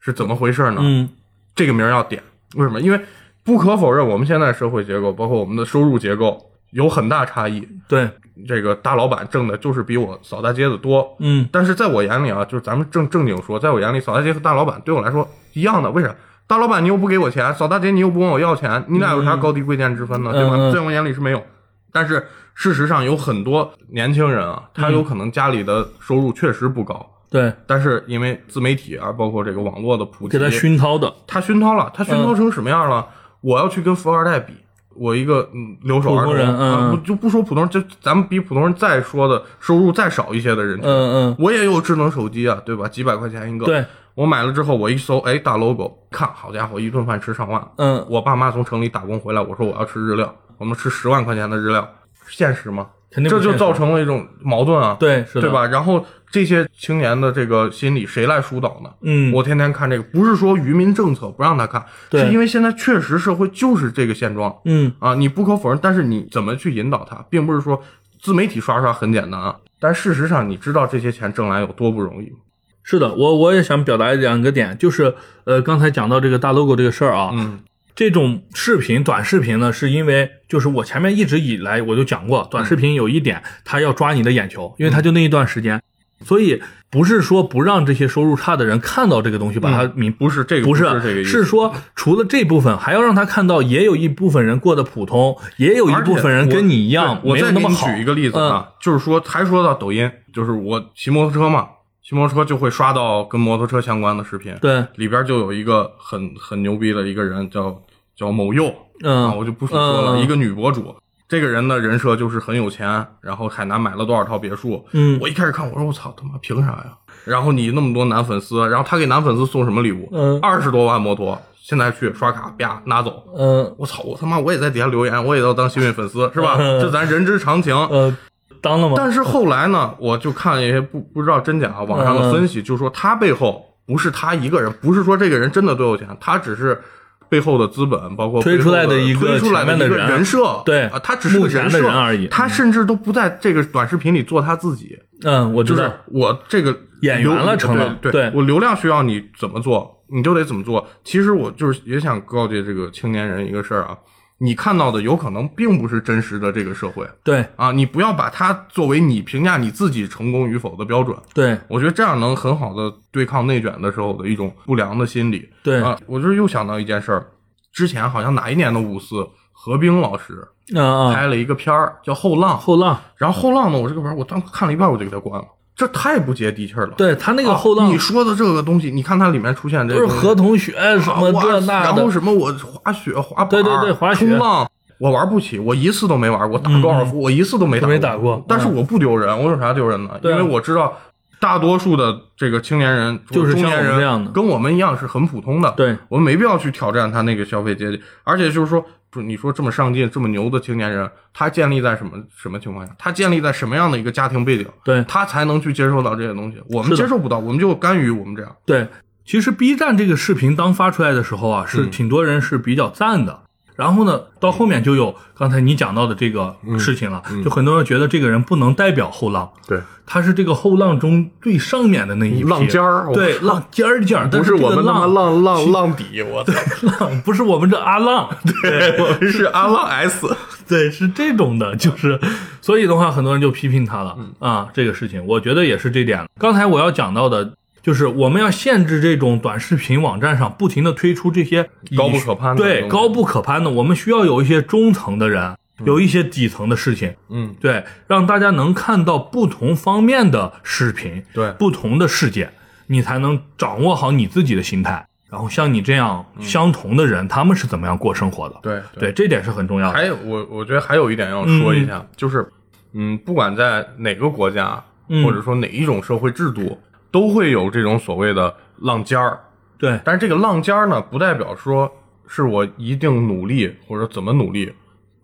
是怎么回事呢？嗯这个名儿要点，为什么？因为不可否认，我们现在社会结构，包括我们的收入结构有很大差异。对这个大老板挣的就是比我扫大街的多，嗯但是在我眼里啊，就是咱们正正经说，在我眼里，扫大街和大老板对我来说一样的。为啥？大老板你又不给我钱，扫大街你又不问我要钱，你俩有啥高低贵贱之分呢？对吧？在我眼里是没有。但是事实上有很多年轻人啊，他有可能家里的收入确实不高，对，但是因为自媒体啊，包括这个网络的普及，给他熏陶的，他熏陶了，他熏陶成什么样了？我要去跟富二代比，我一个嗯留守儿童普通人嗯。啊，不就不说普通人，就咱们比普通人再说的收入再少一些的人群，嗯嗯。我也有智能手机啊，对吧？几百块钱一个，对，我买了之后，我一搜，哎，大 logo，看好家伙，一顿饭吃上万。嗯。我爸妈从城里打工回来，我说我要吃日料，我们吃十万块钱的日料，现实吗？肯定不现实。造成了一种矛盾啊，对是的。对吧？然后这些青年的这个心理谁来疏导呢？嗯我天天看这个，不是说愚民政策不让他看，是因为现在确实社会就是这个现状嗯啊，你不可否认。但是你怎么去引导他，并不是说自媒体刷刷很简单啊，但事实上你知道这些钱挣来有多不容易吗？是的，我我也想表达两个点，就是呃，刚才讲到这个大 logo 这个事儿啊，嗯这种视频短视频呢，是因为就是我前面一直以来我就讲过，短视频有一点它要抓你的眼球，因为它就那一段时间，所以不是说不让这些收入差的人看到这个东西，把它明不是这个，不是这个意思，是说除了这部分，还要让他看到，也有一部分人过得普通，也有一部分人跟你一样我没有那么好。我再给你举一个例子啊，就是说，还说到抖音，就是我骑摩托车嘛，骑摩托车就会刷到跟摩托车相关的视频，对，里边就有一个很很牛逼的一个人叫叫某佑，嗯。啊，我就不说了，嗯。一个女博主。这个人的人设就是很有钱，然后海南买了多少套别墅。嗯我一开始看，我说我操，他妈凭啥呀？然后你那么多男粉丝，然后他给男粉丝送什么礼物？嗯二十多万摩托，现在去刷卡，啪拿走。嗯我操！我他妈我也在底下留言，我也要当幸运粉丝，[laughs] 是吧？嗯这咱人之常情。呃，当了吗？但是后来呢，我就看了一些不不知道真假网上的分析，就说他背后不是他一个人，不是说这个人真的多有钱，他只是背后的资本，包括推出来的一个推出来的人人设，对啊，他只是个人的设人而已他甚至都不在这个短视频里做他自己，嗯，我知就是道。我这个演员了成了对对我流量需要你怎么做，你就得怎么做。其实我就是也想告诫这个青年人一个事儿啊，你看到的有可能并不是真实的这个社会对啊，你不要把它作为你评价你自己成功与否的标准。对我觉得这样能很好的对抗内卷的时候的一种不良的心理。对，啊，我就是又想到一件事儿，之前好像哪一年的五四，何冰老师拍了一个片儿叫《后浪》，后浪，然后后浪呢，我这个片儿我当看了一半我就给它关了，这太不接地气儿了。对他那那个后浪你说的这个东西，你看它里面出现这个东西何同学什么这那然后，什么我滑雪、滑板，对对对滑雪冲浪，我玩不起，我一次都没玩过。打高尔夫，我一次都没打都没打过嗯但是我不丢人，我有啥丢人的？因为我知道。大多数的这个青年人就是像中年人我们这样的跟我们一样是很普通的。对，我们没必要去挑战他那个消费阶级。而且就是说，不你说这么上进、这么牛的青年人，他建立在什么什么情况下？他建立在什么样的一个家庭背景？对他才能去接受到这些东西。我们接受不到，我们就干预我们这样。对，其实 B 站这个视频当发出来的时候啊，是嗯挺多人是比较赞的。然后呢，到后面就有刚才你讲到的这个事情了，就很多人觉得这个人不能代表后浪，对，他是这个后浪中最上面的那一批浪尖儿对，浪尖儿尖儿，不是我们浪浪浪浪底，[laughs] 我操！浪，不是我们这阿浪，[laughs] 对我们是阿浪 S。[laughs] 对，是这种的，就是，所以的话，很多人就批评他了、嗯啊，这个事情，我觉得也是这点。刚才我要讲到的，就是我们要限制这种短视频网站上不停的推出这些高不可攀的对高不可攀的，我们需要有一些中层的人，有一些底层的事情，嗯，对，让大家能看到不同方面的视频，对不同的世界，你才能掌握好你自己的心态。然后像你这样相同的人，他们是怎么样过生活的？对对，这点是很重要的。还有我我觉得还有一点要说一下，就是嗯，不管在哪个国家，嗯或者说哪一种社会制度，都会有这种所谓的浪尖儿。对，但是这个浪尖儿呢，不代表说是我一定努力或者怎么努力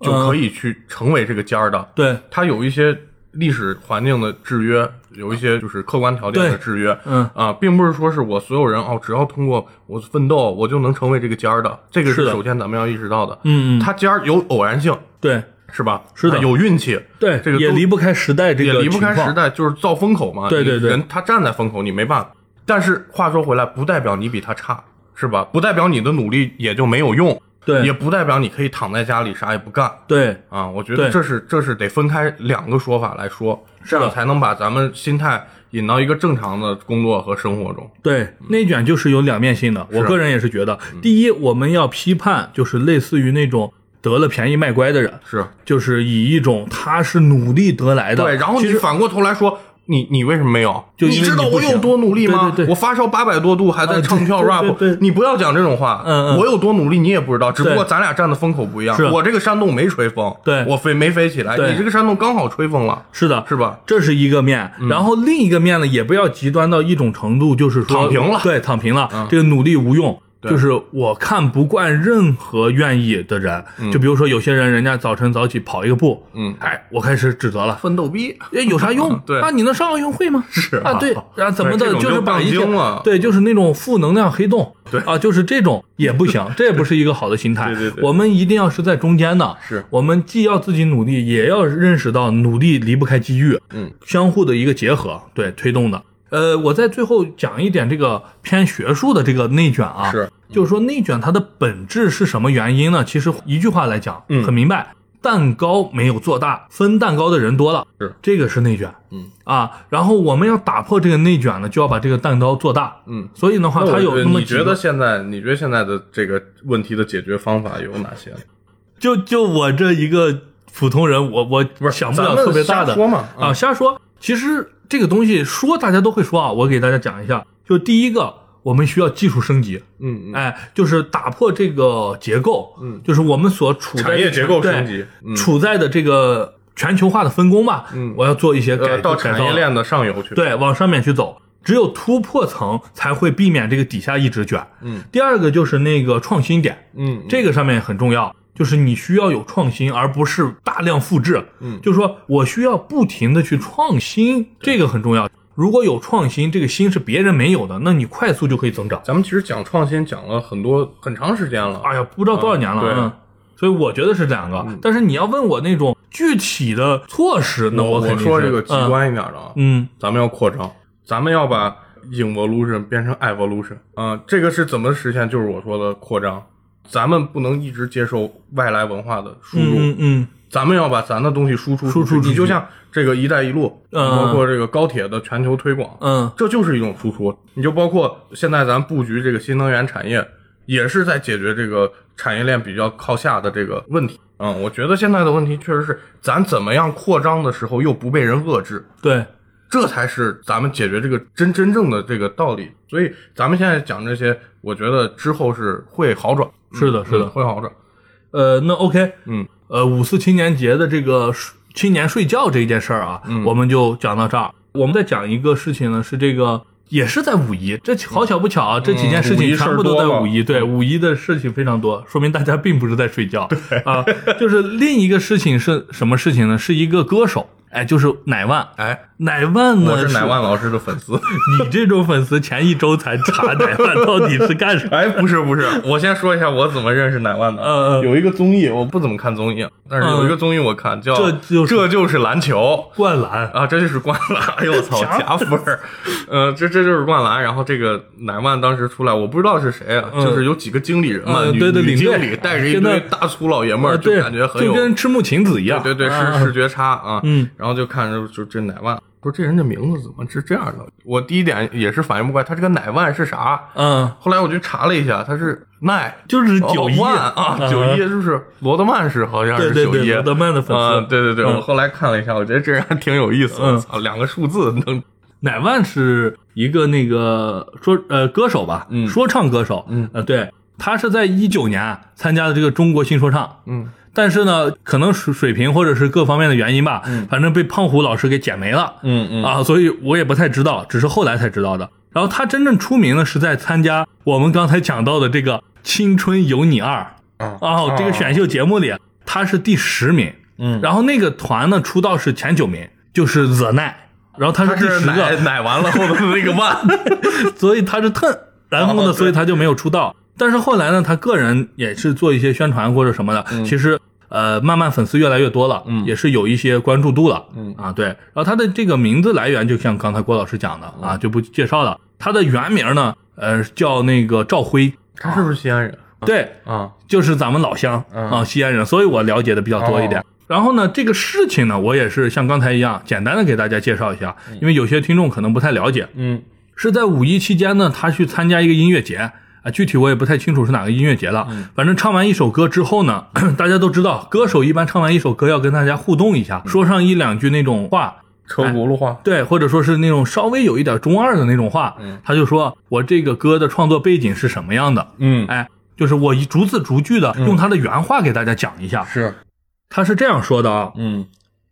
就可以去成为这个尖儿的。对，它有一些历史环境的制约，有一些就是客观条件的制约。嗯啊，并不是说是我所有人哦，只要通过我奋斗，我就能成为这个尖儿的。这个是首先咱们要意识到的。嗯嗯，它尖儿有偶然性，对是吧？是的啊有运气，对，这个也离不开时代这个也离不开时代，就是造风口嘛。对对对人他站在风口，你没办法。但是话说回来，不代表你比他差，是吧？不代表你的努力也就没有用，对也不代表你可以躺在家里啥也不干对啊。我觉得这是这是得分开两个说法来说，这样才能把咱们心态引到一个正常的工作和生活中。对，内卷就是有两面性的。我个人也是觉得，第一，我们要批判就是类似于那种得了便宜卖乖的人，是就是以一种他是努力得来的，对，然后你反过头来说。你你为什么没有？就你知道我有多努力吗？对对对我发烧八百多度还在啊唱跳 rap，、你不要讲这种话。嗯嗯我有多努力你也不知道，只不过咱俩站的风口不一样是。我这个山洞没吹风，对我飞没飞起来，你这个山洞刚好吹风了，是的，是吧？这是一个面，然后另一个面呢，也不要极端到一种程度，就是说躺平了对，躺平了，这个努力无用。对。就是我看不惯任何愿意的人，就比如说有些人，人家早晨早起跑一个步，嗯。哎，我开始指责了，奋斗逼，哎，有啥用？[laughs] 对。啊，你能上奥运会吗？[laughs] 是啊，对，然后怎么的，就是把一些对，就是那种负能量黑洞，对。啊，就是这种也不行，[laughs] 这也不是一个好的心态。对对对。我们一定要是在中间的，是。我们既要自己努力，也要认识到努力离不开机遇，嗯，相互的一个结合，对，推动的。呃，我在最后讲一点这个偏学术的这个内卷啊，是，就是说内卷它的本质是什么原因呢？其实一句话来讲，嗯很明白，蛋糕没有做大，分蛋糕的人多了，是这个是内卷，嗯啊，然后我们要打破这个内卷呢，就要把这个蛋糕做大，嗯。所以的话，那我它有你觉得现在，你觉得现在的这个问题的解决方法有哪些？就就我这一个普通人，我我不是想不了特别大的说嘛嗯啊，瞎说。其实这个东西说大家都会说啊，我给大家讲一下。就第一个，我们需要技术升级，嗯嗯，哎，就是打破这个结构，嗯。就是我们所处的产业结构升级嗯。处在的这个全球化的分工吧，嗯。我要做一些改呃，到改造。产业链的上游去。，对，往上面去走。只有突破层才会避免这个底下一直卷。嗯，第二个就是那个创新点，嗯，这个上面很重要，就是你需要有创新，而不是大量复制。嗯就是说我需要不停的去创新，这个很重要。如果有创新，这个新是别人没有的，那你快速就可以增长。咱们其实讲创新讲了很多很长时间了。哎呀，不知道多少年了，嗯对嗯。所以我觉得是这两个，但是你要问我那种具体的措施，那我我说这个极端一点的啊，嗯，咱们要扩张，咱们要把 evolution 变成 evolution 啊、这个是怎么实现？就是我说的扩张，咱们不能一直接受外来文化的输入，嗯嗯嗯，咱们要把咱的东西输出。输出你就像这个“一带一路”，嗯包括这个高铁的全球推广，嗯这就是一种输出。你就包括现在咱布局这个新能源产业，也是在解决这个产业链比较靠下的这个问题。嗯，我觉得现在的问题确实是咱怎么样扩张的时候又不被人遏制，对，这才是咱们解决这个真真正的这个道理。所以咱们现在讲这些，我觉得之后是会好转。是的，是的嗯，会好转。呃，那 OK，嗯，呃，五四青年节的这个睡青年睡觉这一件事儿啊，嗯我们就讲到这儿。我们再讲一个事情呢，是这个也是在五一，这好巧不巧啊，这几件事情全部都在五一。对，五一的事情非常多，说明大家并不是在睡觉。啊，就是另一个事情是什么事情呢？是一个歌手，哎，就是乃万。哎，乃万呢？我是乃万老师的粉丝。[laughs] 你这种粉丝前一周才查乃万到底是干啥？[laughs] 哎，不是不是，我先说一下我怎么认识乃万的。嗯嗯有一个综艺，我不怎么看综艺，但是有一个综艺我看，叫这就是这就是篮球。灌篮啊，这就是灌篮！[laughs] 哎呦我操，假假粉儿，呃，这这就是灌篮。然后这个乃万当时出来，我不知道是谁啊，就是有几个经理人嘛，女嗯对对女经理带着一堆大粗老爷们儿，就感觉很有就跟赤木晴子一样。对对啊视视觉差啊。嗯，然后就看着就这乃万，说这人这名字怎么是这样的？我第一点也是反应不过来，他这个乃万是啥？嗯，后来我就查了一下，他是奈。就是九一啊，九一就是罗德曼是好像是九一，罗德曼的粉丝啊，对对对，嗯我后来看了一下，我觉得这人还挺有意思，嗯我操，两个数字能乃万是一个那个说呃歌手吧，嗯说唱歌手，嗯呃对，他是在一九年啊参加的这个中国新说唱，嗯但是呢，可能水水平或者是各方面的原因吧，反正被胖虎老师给剪没了，嗯嗯。啊，所以我也不太知道，只是后来才知道的。然后他真正出名呢，是在参加我们刚才讲到的这个《青春有你二》啊哦，这个选秀节目里，他是第十名。嗯，然后那个团呢出道是前九名，就是 The Nine，然后他他是第十个，奶完了后的那个万，[laughs] 所以他是 Ten，然后呢，哦所以他就没有出道。但是后来呢，他个人也是做一些宣传或者什么的，其实呃，慢慢粉丝越来越多了，嗯。也是有一些关注度了，嗯。啊，对。然后他的这个名字来源，就像刚才郭老师讲的啊，就不介绍了。他的原名呢，呃，叫那个赵辉，他是不是西安人？对，啊？就是咱们老乡嗯。啊，西安人，所以我了解的比较多一点。然后呢，这个事情呢，我也是像刚才一样，简单的给大家介绍一下，因为有些听众可能不太了解。嗯。是在五一期间呢，他去参加一个音乐节啊，具体我也不太清楚是哪个音乐节了。反正唱完一首歌之后呢，[clears throat] 大家都知道，歌手一般唱完一首歌要跟大家互动一下，说上一两句那种话。车轱辘话，对，或者说是那种稍微有一点中二的那种话，他就说我这个歌的创作背景是什么样的，嗯，哎，就是我一逐字逐句的用他的原话给大家讲一下。是，他是这样说的啊，嗯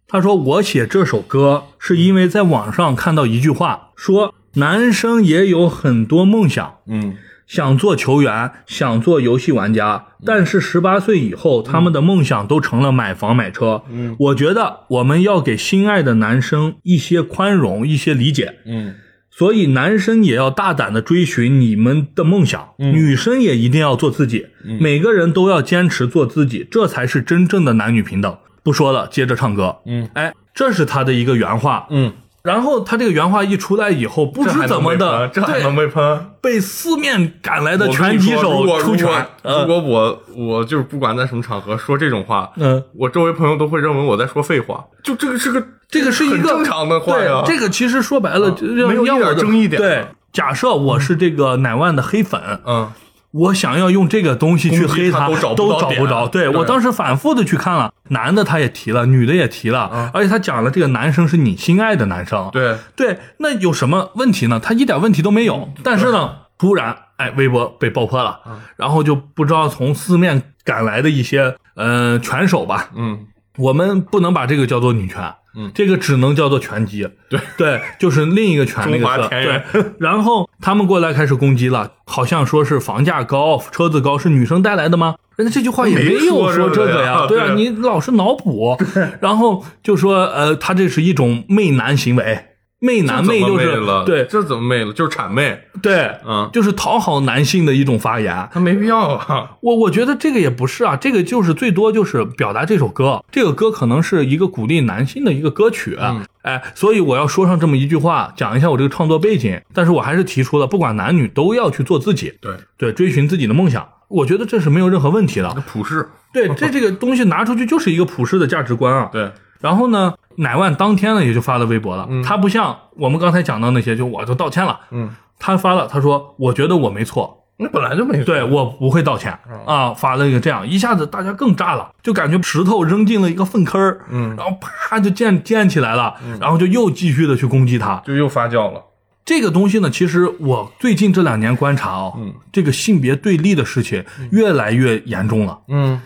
他说我写这首歌是因为在网上看到一句话，说男生也有很多梦想，嗯想做球员，想做游戏玩家，但是十八岁以后，他们的梦想都成了买房买车。嗯我觉得我们要给心爱的男生一些宽容，一些理解。嗯所以男生也要大胆的追寻你们的梦想，女生也一定要做自己，每个人都要坚持做自己，这才是真正的男女平等。不说了，接着唱歌。嗯，哎，这是他的一个原话。嗯，然后他这个原话一出来以后，不知怎么的，这还能被喷？被四面赶来的拳击手出拳。如果我我就是不管在什么场合说这种话，嗯，我周围朋友都会认为我在说废话。就这个是个这个是一个正常的话呀。对，这个其实说白了，就没有一点要争议点对，假设我是这个乃万的黑粉，嗯我想要用这个东西去黑他都找不着。对对我当时反复的去看了，男的他也提了，女的也提了，而且他讲了这个男生是你心爱的男生。对，对，那有什么问题呢？他一点问题都没有。但是呢，突然，哎，微博被爆破了，然后就不知道从四面赶来的一些呃拳手吧，嗯我们不能把这个叫做女拳，嗯这个只能叫做拳击。对对，就是另一个拳那个字。对，然后他们过来开始攻击了，好像说是房价高、车子高是女生带来的吗？人家这句话也没没有说这个呀对啊，你老是脑补，[laughs] 然后就说呃，他这是一种媚男行为。媚男媚就是？对这怎么媚了？就是谄媚，对，嗯，就是讨好男性的一种发言。他没必要啊。[laughs] 我我觉得这个也不是啊，这个就是最多就是表达这首歌，这个歌可能是一个鼓励男性的一个歌曲，哎，所以我要说上这么一句话，讲一下我这个创作背景，但是我还是提出了，不管男女都要去做自己，对，对，追寻自己的梦想，我觉得这是没有任何问题的。普世，对，这 [laughs] 这个东西拿出去就是一个普世的价值观啊。对，然后呢，乃万当天呢也就发了微博了，他不像我们刚才讲到那些，就我就道歉了，嗯，他发了，他说我觉得我没错，那本来就没错。对我不会道歉。嗯啊，发了一个这样，一下子大家更炸了，就感觉石头扔进了一个粪坑儿，嗯。然后啪就溅溅起来了，然后就又继续的去攻击他。就又发酵了。这个东西呢，其实我最近这两年观察哦，嗯。这个性别对立的事情越来越严重了。嗯嗯，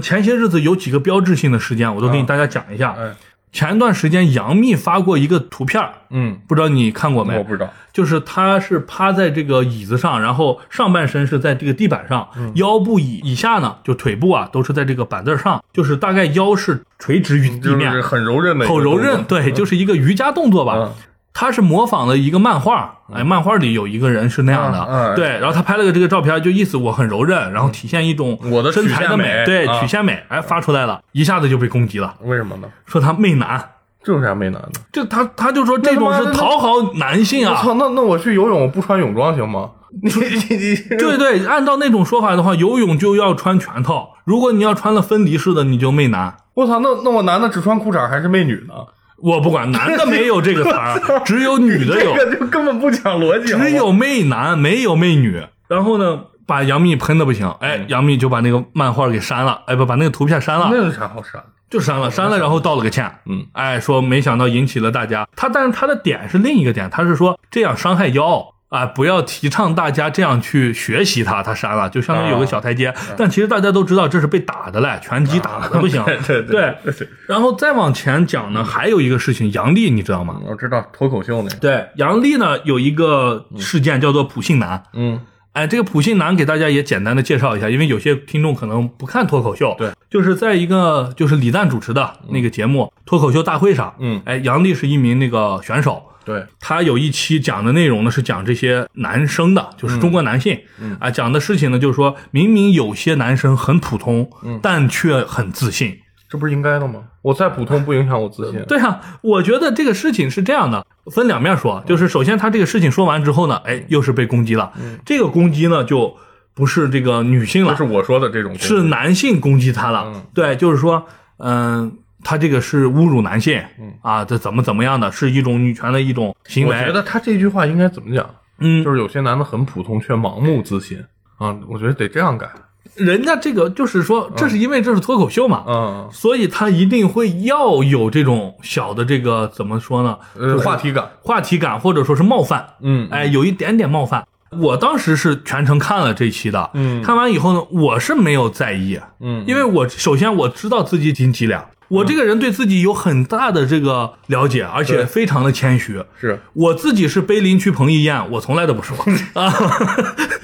前些日子有几个标志性的事件，我都给你大家讲一下。哎前段时间杨幂发过一个图片儿，嗯，不知道你看过没？我不知道。就是她是趴在这个椅子上，然后上半身是在这个地板上，嗯腰部以以下呢，就腿部啊都是在这个板凳上，就是大概腰是垂直于地就是面，很柔韧很柔韧，对，就是一个瑜伽动作吧。嗯他是模仿了一个漫画，哎，漫画里有一个人是那样的，嗯嗯对，然后他拍了个这个照片，就意思我很柔韧，然后体现一种我的身材的美对，啊曲线美，哎，发出来了，一下子就被攻击了，为什么呢？说他媚男，这有啥媚男的？就他他就说这种是讨好男性啊，我操，那那我去游泳我不穿泳装行吗？[laughs] 你你你对对，按照那种说法的话，游泳就要穿全套，如果你要穿了分离式的，你就媚男。我操，那那我男的只穿裤衩还是媚女呢？我不管，男的没有这个 [laughs] 词儿，只有女的有。这个就根本不讲逻辑，只有媚男，没有媚女。然后呢，把杨幂喷的不行，哎，杨幂就把那个漫画给删了，哎，不，把那个图片删了。那有啥好删？就删了，删了，然后道了个歉。嗯，哎，说没想到引起了大家。他但是他的点是另一个点，他是说这样伤害骄傲。啊，不要提倡大家这样去学习他，他删了，就相当于有个小台阶。但其实大家都知道这是被打的嘞，拳击打的不行。[laughs] 对对对，然后再往前讲呢，还有一个事情，杨笠你知道吗？我知道脱口秀那个。对，杨笠呢有一个事件叫做普信男。嗯，哎，这个普信男给大家也简单的介绍一下，因为有些听众可能不看脱口秀。对，就是在一个就是李诞主持的那个节目脱口秀大会上，嗯，哎，杨笠是一名那个选手。对。他有一期讲的内容呢，是讲这些男生的，就是中国男性，嗯啊，讲的事情呢，就是说明明有些男生很普通，嗯。但却很自信。这不是应该的吗？我再普通不影响我自信。[laughs] 对啊，我觉得这个事情是这样的，分两面说，就是首先他这个事情说完之后呢，哎，又是被攻击了，这个攻击呢就不是这个女性了，这是我说的这种，是男性攻击他了。嗯。对，就是说，嗯、他这个是侮辱男性，啊，这怎么怎么样的，是一种女权的一种行为。我觉得他这句话应该怎么讲？嗯，就是有些男的很普通却盲目自信啊，我觉得得这样改。人家这个就是说，这是因为这是脱口秀嘛，嗯，所以他一定会要有这种小的这个怎么说呢？呃，话题感。话题感或者说是冒犯，嗯哎，有一点点冒犯。我当时是全程看了这期的，嗯看完以后呢，我是没有在意，嗯因为我首先我知道自己斤几两，我这个人对自己有很大的这个了解，而且非常的谦虚。是我自己是碑林区彭于晏，我从来都不说 [laughs] 啊，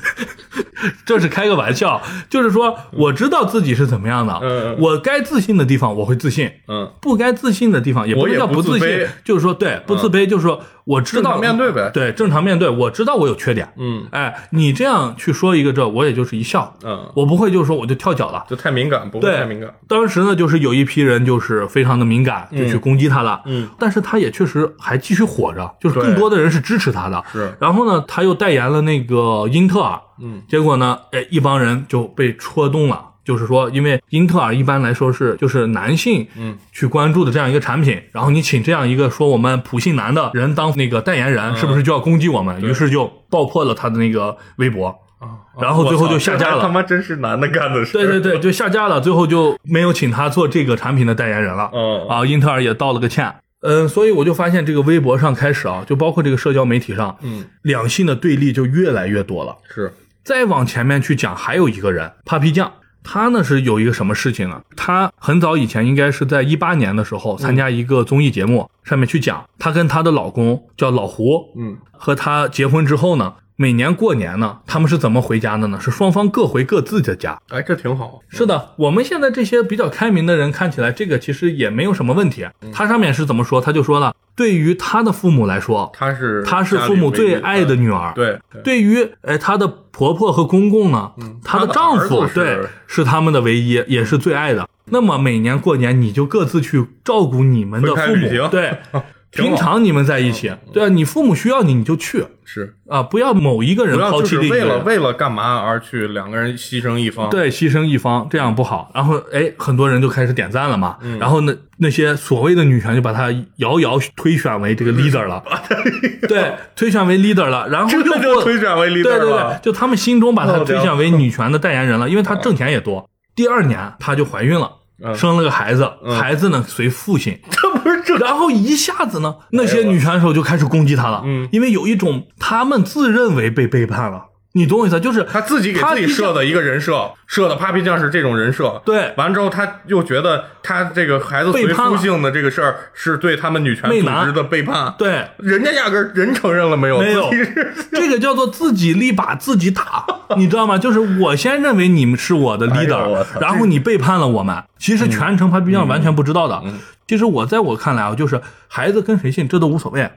[laughs] 这是开个玩笑，就是说我知道自己是怎么样的，嗯嗯我该自信的地方我会自信，嗯，不该自信的地方也不能叫不自信自，就是说对不自卑，就是说我知道面对呗对，正常面对，我知道我有缺点，嗯哎，你这样去说一个这，我也就是一笑，嗯，我不会就是说我就跳脚了。就太敏感，不会对，太敏感。当时呢，就是有一批人就是非常的敏感，就去攻击他了。嗯，但是他也确实还继续火着，就是更多的人是支持他的。是然后呢，他又代言了那个英特尔。嗯，结果呢，哎，一帮人就被戳动了。就是说，因为英特尔一般来说是就是男性嗯去关注的这样一个产品，然后你请这样一个说我们普信男的人当那个代言人，是不是就要攻击我们？于是就爆破了他的那个微博。啊，然后最后就下架了他妈真是男的干的事。对对对，就下架了，最后就没有请他做这个产品的代言人了。嗯啊，英特尔也道了个歉。嗯，所以我就发现这个微博上开始啊，就包括这个社交媒体上，嗯，两性的对立就越来越多了。是再往前面去讲，还有一个人，Papi 酱，他呢是有一个什么事情呢？他很早以前应该是在一八年的时候参加一个综艺节目，上面去讲，她跟她的老公叫老胡，嗯，和她结婚之后呢，每年过年呢，他们是怎么回家的呢？是双方各回各自的家。哎，这挺好。是的，我们现在这些比较开明的人看起来，这个其实也没有什么问题。他上面是怎么说？他就说了，对于他的父母来说，他是他是父母最爱的女儿。对对对于呃她的婆婆和公公呢，她的丈夫对是他们的唯一，也是最爱的。那么每年过年，你就各自去照顾你们的父母对。[laughs] 平常你们在一起，对啊，你父母需要你，你就去是，啊，不要某一个人抛弃另一个人。为了干嘛而去两个人牺牲一方。对，牺牲一方这样不好。然后，哎，很多人就开始点赞了嘛。嗯然后那，那些所谓的女权就把她遥遥推选为这个 [laughs] leader 了，[laughs] 对，推选为 leader 了。然后又推选为 leader 了对对对，就他们心中把她好家伙推选为女权的代言人了，因为她挣钱也多。第二年她就怀孕了。嗯生了个孩子，孩子呢随父亲，[laughs] 这 [laughs] 然后一下子呢，那些女选手就开始攻击他了，嗯。因为有一种他们自认为被背叛了，你懂我意思？就是他自己给自己设的一个人设，设的 Papi 酱是这种人设。对完之后他又觉得他这个孩子随背叛了夫姓的这个事儿是对他们女权组织的背叛。对，人家压根儿人承认了没有？没有这个叫做自己立把自己打，你知道吗？就是我先认为你们是我的 leader，、然后你背叛了我们，其实全程 Papi 酱完全不知道的。其实我在我看来啊，就是孩子跟谁姓这都无所谓。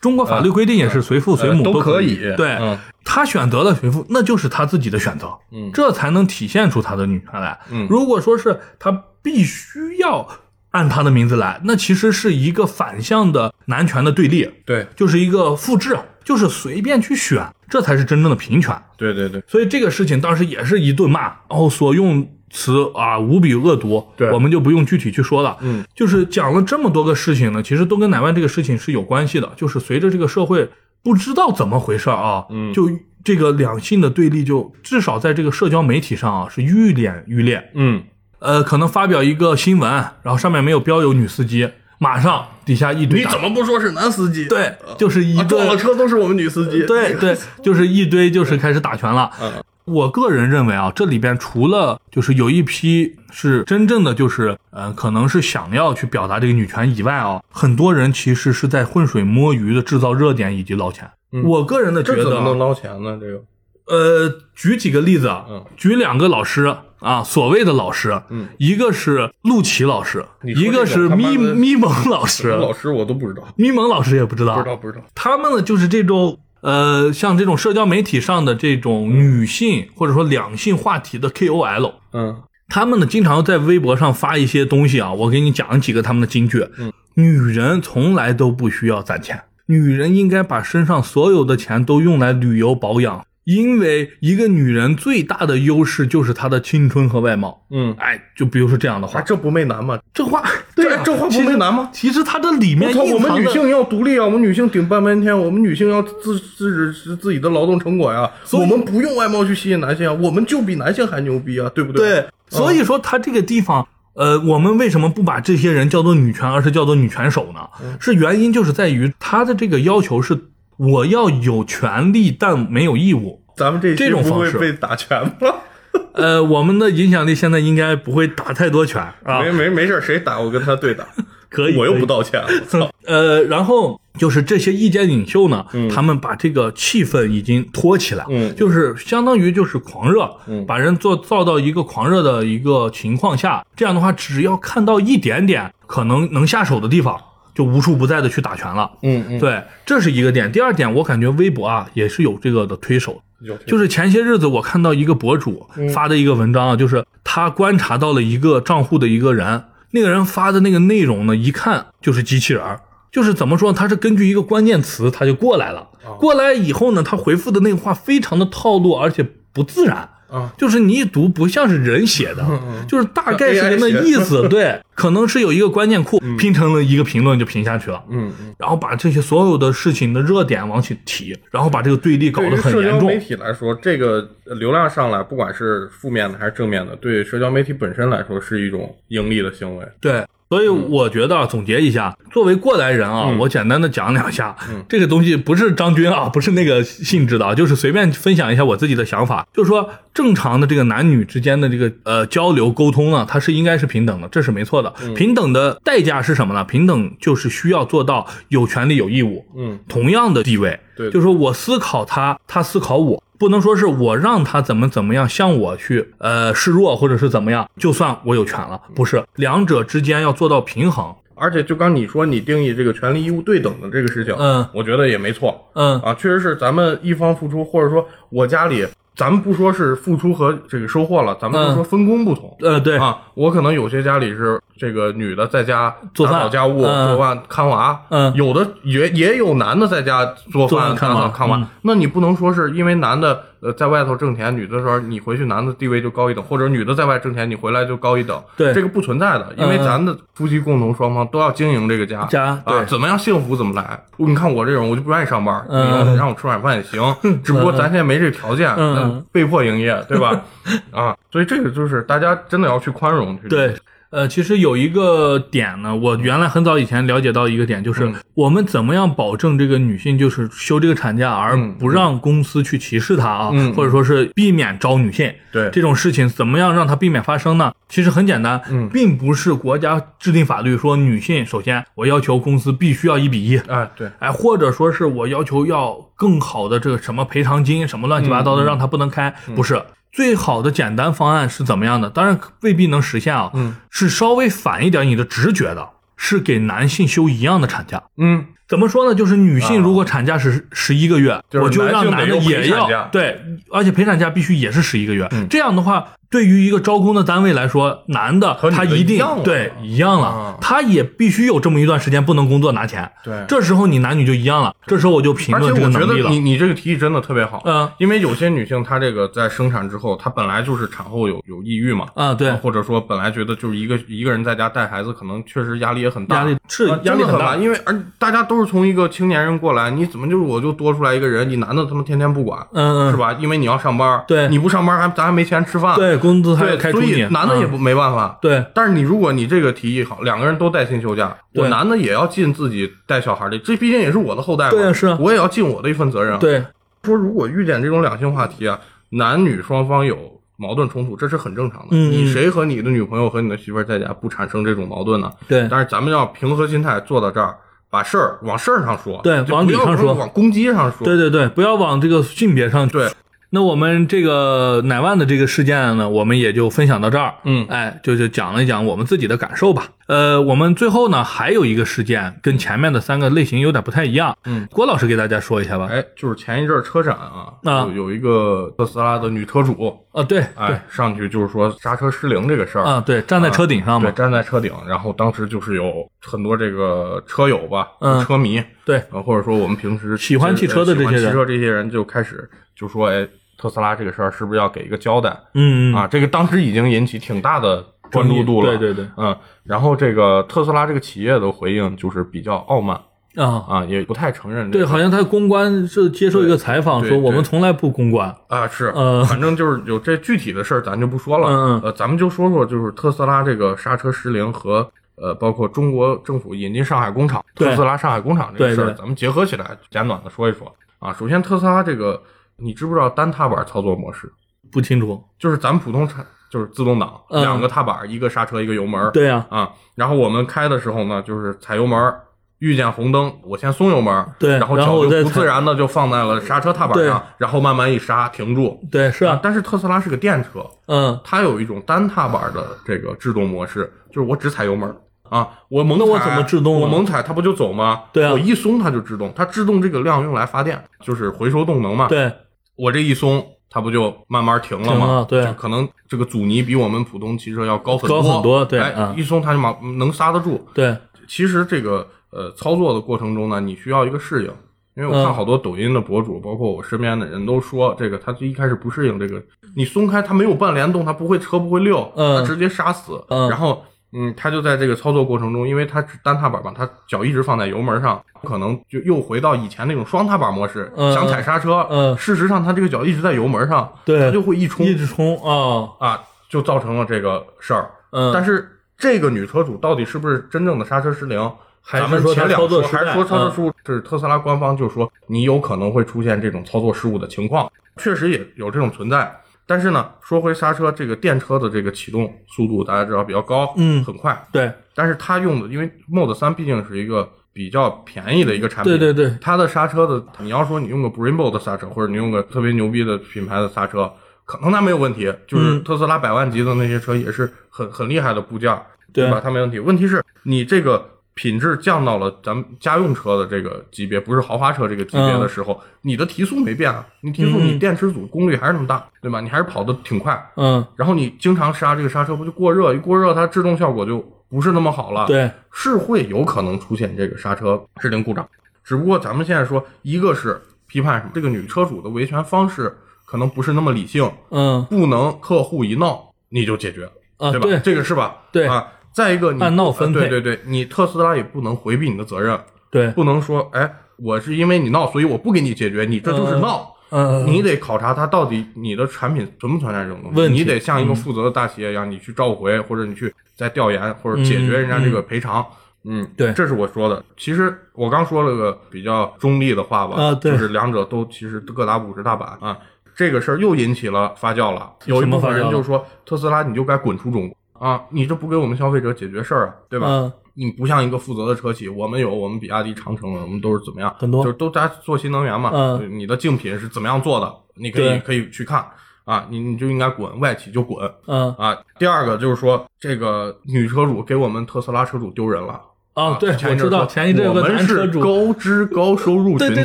中国法律规定也是随父随母呃都可可以对、嗯他选择了随父，那就是他自己的选择，嗯这才能体现出他的女权来。嗯如果说是他必须要按他的名字来，那其实是一个反向的男权的对立。对就是一个复制，就是随便去选，这才是真正的平权。对对对，所以这个事情当时也是一顿骂，然后所用词啊无比恶毒，对我们就不用具体去说了。嗯，就是讲了这么多个事情呢，其实都跟乃万这个事情是有关系的。就是随着这个社会不知道怎么回事啊，嗯就这个两性的对立就至少在这个社交媒体上啊是愈演愈烈。嗯，呃，可能发表一个新闻，然后上面没有标有女司机，马上底下一堆你怎么不说是男司机？对，就是一啊，撞了车都是我们女司机。对对，就是一堆就是开始打拳了。嗯我个人认为啊，这里边除了就是有一批是真正的就是呃，可能是想要去表达这个女权以外啊，很多人其实是在浑水摸鱼的制造热点以及捞钱。我个人的觉得这怎么能捞钱呢？这个，呃，举几个例子啊，嗯举两个老师啊，所谓的老师，嗯一个是陆琪老师，一个是咪咪蒙老师，老师我都不知道，咪蒙老师也不知道，不知道，不知道。他们呢就是这种呃，像这种社交媒体上的这种女性或者说两性话题的 KOL，嗯他们呢经常在微博上发一些东西啊，我给你讲几个他们的金句。嗯，女人从来都不需要攒钱，女人应该把身上所有的钱都用来旅游保养。因为一个女人最大的优势就是她的青春和外貌。嗯，哎，就比如说这样的啊，话，这不媚男吗？这话 [laughs] 对啊，这这话不媚男吗？其实它这里面我操，我们女性要独立啊！我们女性顶半边天，我们女性要自自自自己的劳动成果呀！我们不用外貌去吸引男性啊，我们就比男性还牛逼啊，对不对？对，所以说他这个地方，呃，我们为什么不把这些人叫做女权，而是叫做女权手呢？是原因就是在于他的这个要求是我要有权利，但没有义务。咱们这这种方式。会被打拳吗？[laughs] 呃，我们的影响力现在应该不会打太多拳啊。没，没没事，谁打我跟他对打，[laughs] 可以，我又不道歉！[laughs] 呃，然后就是这些意见领袖呢，他们把这个气氛已经托起来，嗯。就是相当于就是狂热，嗯。把人做造到一个狂热的一个情况下，这样的话，只要看到一点点可能能下手的地方，就无处不在的去打拳了。嗯嗯，对，这是一个点。第二点，我感觉微博啊也是有这个的推手，有就是前些日子我看到一个博主发的一个文章啊，就是他观察到了一个账户的一个人，那个人发的那个内容呢，一看就是机器人儿，就是怎么说，他是根据一个关键词他就过来了，过来以后呢，他回复的那个话非常的套路，而且不自然。啊，就是你一读不像是人写的，就是大概是那意思，[laughs] 对，可能是有一个关键库拼成了一个评论就评下去了，嗯嗯。然后把这些所有的事情的热点往起提，然后把这个对立搞得很严重社交媒。体来说，这个流量上来，不管是负面的还是正面的，对社交媒体本身来说是一种盈利的行为。对，所以我觉得啊总结一下，作为过来人啊，我简单的讲两下，这个东西不是张军啊，不是那个性质的啊，就是随便分享一下我自己的想法，就是说正常的这个男女之间的这个呃交流沟通呢，它是应该是平等的，这是没错的。平等的代价是什么呢？平等就是需要做到有权利有义务，嗯，同样的地位，对就是说我思考他，他思考我，不能说是我让他怎么怎么样向我去呃示弱或者是怎么样，就算我有权了，不是，两者之间要做到平衡。而且就刚你说你定义这个权利义务对等的这个事情，嗯，我觉得也没错。嗯。啊，确实是咱们一方付出，或者说我家里，咱们不说是付出和这个收获了，咱们就说分工不同。呃，对，啊，我可能有些家里是这个女的在家做饭。打扫家务、嗯。做饭、看娃，嗯。有的也也有男的在家做做饭、看娃。看娃。嗯。那你不能说是因为男的呃在外头挣钱，女的时候你回去男的地位就高一等，或者女的在外挣钱，你回来就高一等，对这个不存在的，因为嗯咱的夫妻共同双方都要经营这个家，家对啊，怎么样幸福怎么来。你看我这种，我就不愿意上班，嗯你让我吃晚饭也行，只不过咱现在没这个条件，嗯被迫营业，对吧？[laughs] 啊，所以这个就是大家真的要去宽容，去对，呃，其实有一个点呢，我原来很早以前了解到一个点，就是嗯我们怎么样保证这个女性就是休这个产假，而嗯不让公司去歧视她啊，嗯或者说是避免招女性。对这种事情，怎么样让它避免发生呢？其实很简单，嗯并不是国家制定法律说女性首先我要求公司必须要一比一，哎，对，哎，或者说是我要求要更好的这个什么赔偿金，什么乱七八糟的，让他不能开，不是。最好的简单方案是怎么样的？当然未必能实现啊，嗯，是稍微反一点你的直觉的，是给男性休一样的产假。嗯，怎么说呢？就是女性如果产假是十一个月，我就让男的也要对，而且陪产假必须也是十一个月。嗯这样的话，对于一个招工的单位来说，男的他一定对一样了啊，他也必须有这么一段时间不能工作拿钱。对这时候你男女就一样了。这时候我就评而且论这个我觉能力了得你。你这个提议真的特别好，嗯因为有些女性她这个在生产之后，她本来就是产后有有抑郁嘛，啊，对，或者说本来觉得就是一个一个人在家带孩子，可能确实压力也很大，压力是啊压力很大因为而大家都是从一个青年人过来，你怎么就是我就多出来一个人，你男的他妈天天不管，嗯嗯，是吧？因为你要上班，对你不上班还咱还没钱吃饭，对工资还要开除你，嗯男的也不没办法。对。但是你如果你这个提议好，两个人都带薪休假，我男的也要尽自己带小孩的，这毕竟也是我的后代嘛，对啊是啊。我也要尽我的一份责任。，对。说如果遇见这种两性话题啊，男女双方有矛盾冲突，这是很正常的。你谁和你的女朋友和你的媳妇儿在家不产生这种矛盾呢？对。但是咱们要平和心态做到这儿，把事儿往事儿上说，对往理上说。往攻击上说。对对对，不要往这个性别上对那我们这个奶万的这个事件呢，我们也就分享到这儿。嗯哎，就就讲了一讲我们自己的感受吧。呃，我们最后呢还有一个事件跟前面的三个类型有点不太一样。嗯，郭老师给大家说一下吧。哎，就是前一阵儿车展啊，啊有有一个特斯拉的女车主，啊，对对哎，上去就是说刹车失灵这个事儿啊，对，站在车顶上对，嘛。站在车顶，然后当时就是有很多这个车友吧，嗯车迷，对啊，或者说我们平时喜欢汽车的这些人喜欢汽车这些人就开始就说，哎，特斯拉这个事儿是不是要给一个交代嗯嗯啊？这个当时已经引起挺大的关注度了，对对对嗯，然后这个特斯拉这个企业的回应就是比较傲慢啊，啊，也不太承认这对，好像他公关是接受一个采访说，我们从来不公关。啊，是，呃反正就是有这具体的事儿，咱就不说了。嗯嗯呃，咱们就说说就是特斯拉这个刹车失灵和呃，包括中国政府引进上海工厂，特斯拉上海工厂这个事儿，咱们结合起来简短的说一说啊。首先，特斯拉这个，你知不知道单踏板操作模式？不清楚。就是咱们普通车就是自动挡，嗯两个踏板，一个刹车，一个油门。对呀、啊，然后我们开的时候呢，就是踩油门，遇见红灯，我先松油门，对然后然后我再踩脚就不自然的就放在了刹车踏板对上，然后慢慢一刹停住。对，是啊，但是特斯拉是个电车，嗯，它有一种单踏板的这个制动模式，就是我只踩油门啊，我猛踩，那我怎么制动啊我猛踩它不就走吗？对啊我一松它就制动，它制动这个量用来发电，就是回收动能嘛。对，我这一松，它不就慢慢停了吗？了对就可能这个阻尼比我们普通汽车要高很多，高很多对哎，啊一松它就马能刹得住。对，其实这个呃操作的过程中呢，你需要一个适应，因为我看嗯好多抖音的博主，包括我身边的人都说，这个他一开始不适应这个，你松开它没有半联动，它不会车不会溜，嗯它直接刹死，嗯然后。嗯，他就在这个操作过程中，因为他是单踏板嘛，他脚一直放在油门上，可能就又回到以前那种双踏板模式，嗯想踩刹车。嗯事实上他这个脚一直在油门上，对他就会一冲一直冲啊，啊，就造成了这个事儿。嗯，但是这个女车主到底是不是真正的刹车失灵？还是咱们说前两操作失败说还是说操作嗯失误？这是特斯拉官方就说你有可能会出现这种操作失误的情况，确实也有这种存在。但是呢，说回刹车，这个电车的这个启动速度大家知道比较高，嗯很快。对，但是它用的，因为 Mode 三毕竟是一个比较便宜的一个产品，对对对它的刹车的，你要说你用个 Brembo 的刹车，或者你用个特别牛逼的品牌的刹车，可能它没有问题，就是嗯特斯拉百万级的那些车也是很很厉害的部件，对吧？它没问题。问题是你这个品质降到了咱们家用车的这个级别，不是豪华车这个级别的时候，你的提速没变啊，你提速嗯你电池组功率还是那么大，对吧？你还是跑得挺快，嗯，然后你经常刹这个刹车不就过热，一过热它制动效果就不是那么好了，对，是会有可能出现这个刹车失灵故障。只不过咱们现在说，一个是批判这个女车主的维权方式可能不是那么理性，嗯不能客户一闹你就解决，对吧？啊对这个是吧？对啊。再一个你，按闹分配。呃对对对，你特斯拉也不能回避你的责任，对，不能说，哎，我是因为你闹，所以我不给你解决，你这就是闹。嗯，你得考察它到底你的产品存不存在这种东西，问题嗯你得像一个负责的大企业一样，你去召回或者你去再调研或者解决人家这个赔偿。嗯，对。这是我说的。其实我刚说了个比较中立的话吧，啊对。就是两者都其实各打五十大板啊。这个事儿又引起了发酵了，有一部分人就说特斯拉你就该滚出中国啊，你这不给我们消费者解决事儿啊，对吧？嗯你不像一个负责的车企，我们有我们比亚迪、长城，我们都是怎么样，很多就是都在做新能源嘛。嗯你的竞品是怎么样做的，你可以可以去看啊，你你就应该滚，外企就滚嗯啊。第二个就是说，这个女车主给我们特斯拉车主丢人了。啊，对，我知道前一阵我们是男车主，高知高收入群体，对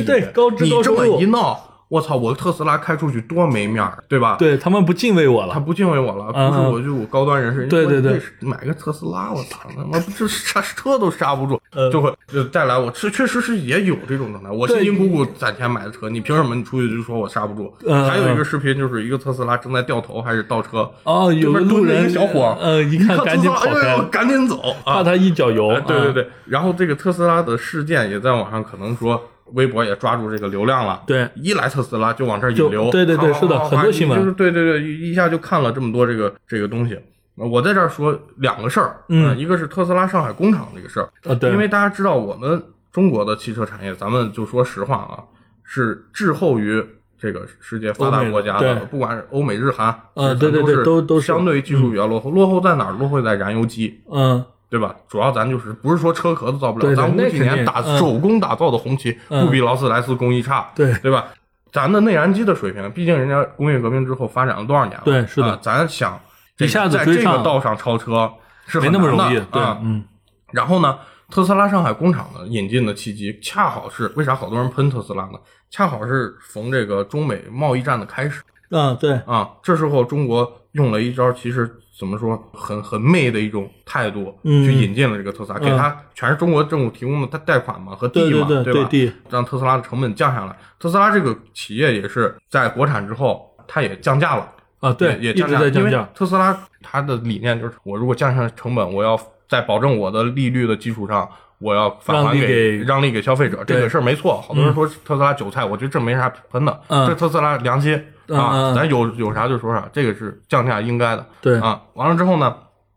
对对高知高你这么收入一闹，我操，我特斯拉开出去多没面儿，对吧？对他们不敬畏我了，他不敬畏我了，嗯不是我就我高端人士，对对对买个特斯拉，我操，他妈这刹车都刹不住，嗯就会就带来，我确确实是也有这种状态，我辛辛苦苦攒钱买的车，你凭什么你出去就说我刹不住？嗯还有一个视频就是一个特斯拉正在掉头还是倒车，哦，有路人个小伙，呃，一一看赶紧跑开，赶紧走啊怕！他一脚油哎，对对啊对，然后这个特斯拉的事件也在网上可能说微博也抓住这个流量了，对，一来特斯拉就往这儿引流，对对对是的很多新闻。就是对对对，一一下就看了这么多这个这个东西。我在这儿说两个事儿，嗯。呃一个是特斯拉上海工厂这个事儿，啊，对，因为大家知道我们中国的汽车产业，咱们就说实话啊，是滞后于这个世界发达国家的，不管是欧美日韩，呃对对对都都是。相对于技术比较落后。落后在哪儿？落后在燃油机。嗯对吧？主要咱就是不是说车壳子造不了，对对咱五几年打嗯手工打造的红旗，嗯不比劳斯莱斯工艺差，对对吧？咱的内燃机的水平，毕竟人家工业革命之后发展了多少年了？对是的啊咱想这个一下子在这个道上超车是很没那么容易，对，啊。嗯然后呢，特斯拉上海工厂的引进的契机，恰好是为啥好多人喷特斯拉呢？恰好是逢这个中美贸易战的开始嗯对，啊。这时候中国用了一招，其实怎么说，很很媚的一种态度，嗯去引进了这个特斯拉，给他全是中国政府提供的贷贷款嘛和地嘛，对吧？让特斯拉的成本降下来。特斯拉这个企业也是在国产之后，它也降价了。啊对，也降因为，特斯拉它的理念就是，我如果降下成本，我要在保证我的利率的基础上，我要返还给让利给消费者。这个事儿没错，好多人说特斯拉韭菜，我觉得这没啥喷的，嗯这特斯拉良心啊，咱有有啥就说啥，这个是降价应该的。对啊，完了之后呢，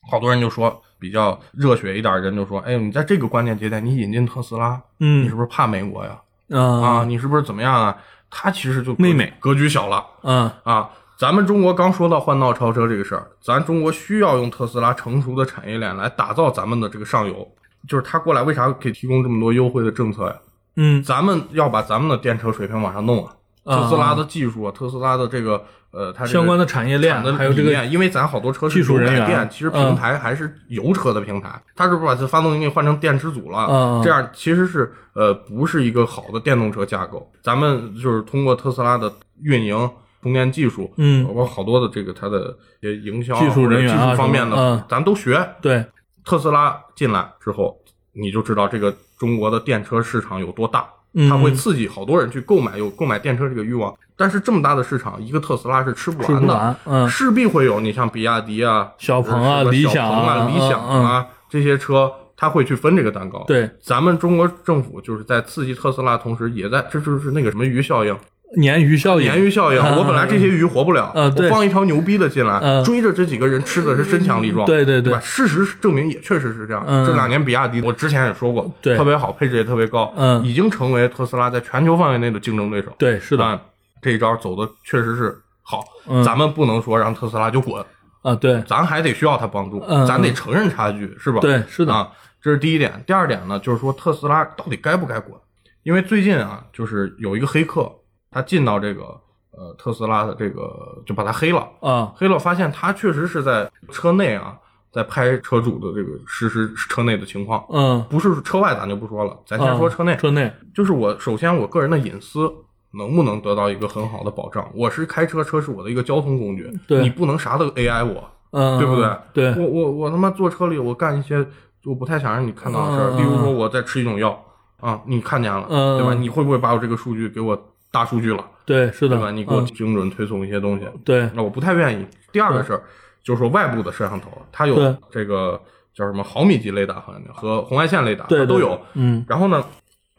好多人就说。比较热血一点的人就说：“哎呦，你在这个关键节点，你引进特斯拉，嗯你嗯是不是怕美国呀？啊，啊你是不是怎么样啊？”他其实就妹妹格局小了，嗯啊，咱们中国刚说到换道超车这个事儿，咱中国需要用特斯拉成熟的产业链来打造咱们的这个上游。就是他过来为啥给提供这么多优惠的政策呀？嗯咱们要把咱们的电车水平往上弄啊！啊特斯拉的技术啊，特斯拉的这个呃，它相关的产业链的还有这个因为咱好多车是技术人员其实平台还是油车的平台，它是不是把这发动机给换成电池组了？嗯这样其实是呃不是一个好的电动车架构。咱们就是通过特斯拉的运营。充电技术，嗯包括好多的这个它的一些营销啊技术人员啊技术方面的，嗯咱都学。对，特斯拉进来之后，你就知道这个中国的电车市场有多大，嗯它会刺激好多人去购买，有购买电车这个欲望。但是这么大的市场，一个特斯拉是吃不完的，完，嗯势必会有你像比亚迪啊、小鹏啊理想啊、啊理想啊这些车，它会去分这个蛋糕。，对，咱们中国政府就是在刺激特斯拉，同时也在这就是那个什么鱼效应，鲶鱼效应，鲶鱼效应。嗯我本来这些鱼活不了，嗯我放一条牛逼的进来，嗯追着这几个人吃的是身强力壮。对对对？事实证明也确实是这样。嗯这两年比亚迪，我之前也说过，对特别好，配置也特别高，嗯已经成为特斯拉在全球范围内的竞争对手。对，是的，啊，这一招走的确实是好，嗯咱们不能说让特斯拉就滚，啊，对，咱还得需要他帮助，嗯咱得承认差距，是吧？对是的啊，这是第一点。第二点呢，就是说特斯拉到底该不该滚？因为最近啊，就是有一个黑客，他进到这个呃特斯拉的这个，就把他黑了。啊，黑了，发现他确实是在车内啊，在拍车主的这个实时车内的情况，嗯，不是车外咱就不说了，咱先说车内。车内，就是我首先我个人的隐私能不能得到一个很好的保障？我是开车，车是我的一个交通工具，对你不能啥都 AI 我，嗯，对不对？对，我我我他妈坐车里我干一些我不太想让你看到的事儿，嗯例如说我在吃一种药啊，你看见了，嗯对吧？你会不会把我这个数据给我大数据了，对，是的，对吧？你给我嗯。精准推送一些东西，对，那我不太愿意。第二个事儿就是说外部的摄像头，它有这个叫什么毫米级雷达好像叫和红外线雷达，对都有。嗯，然后呢，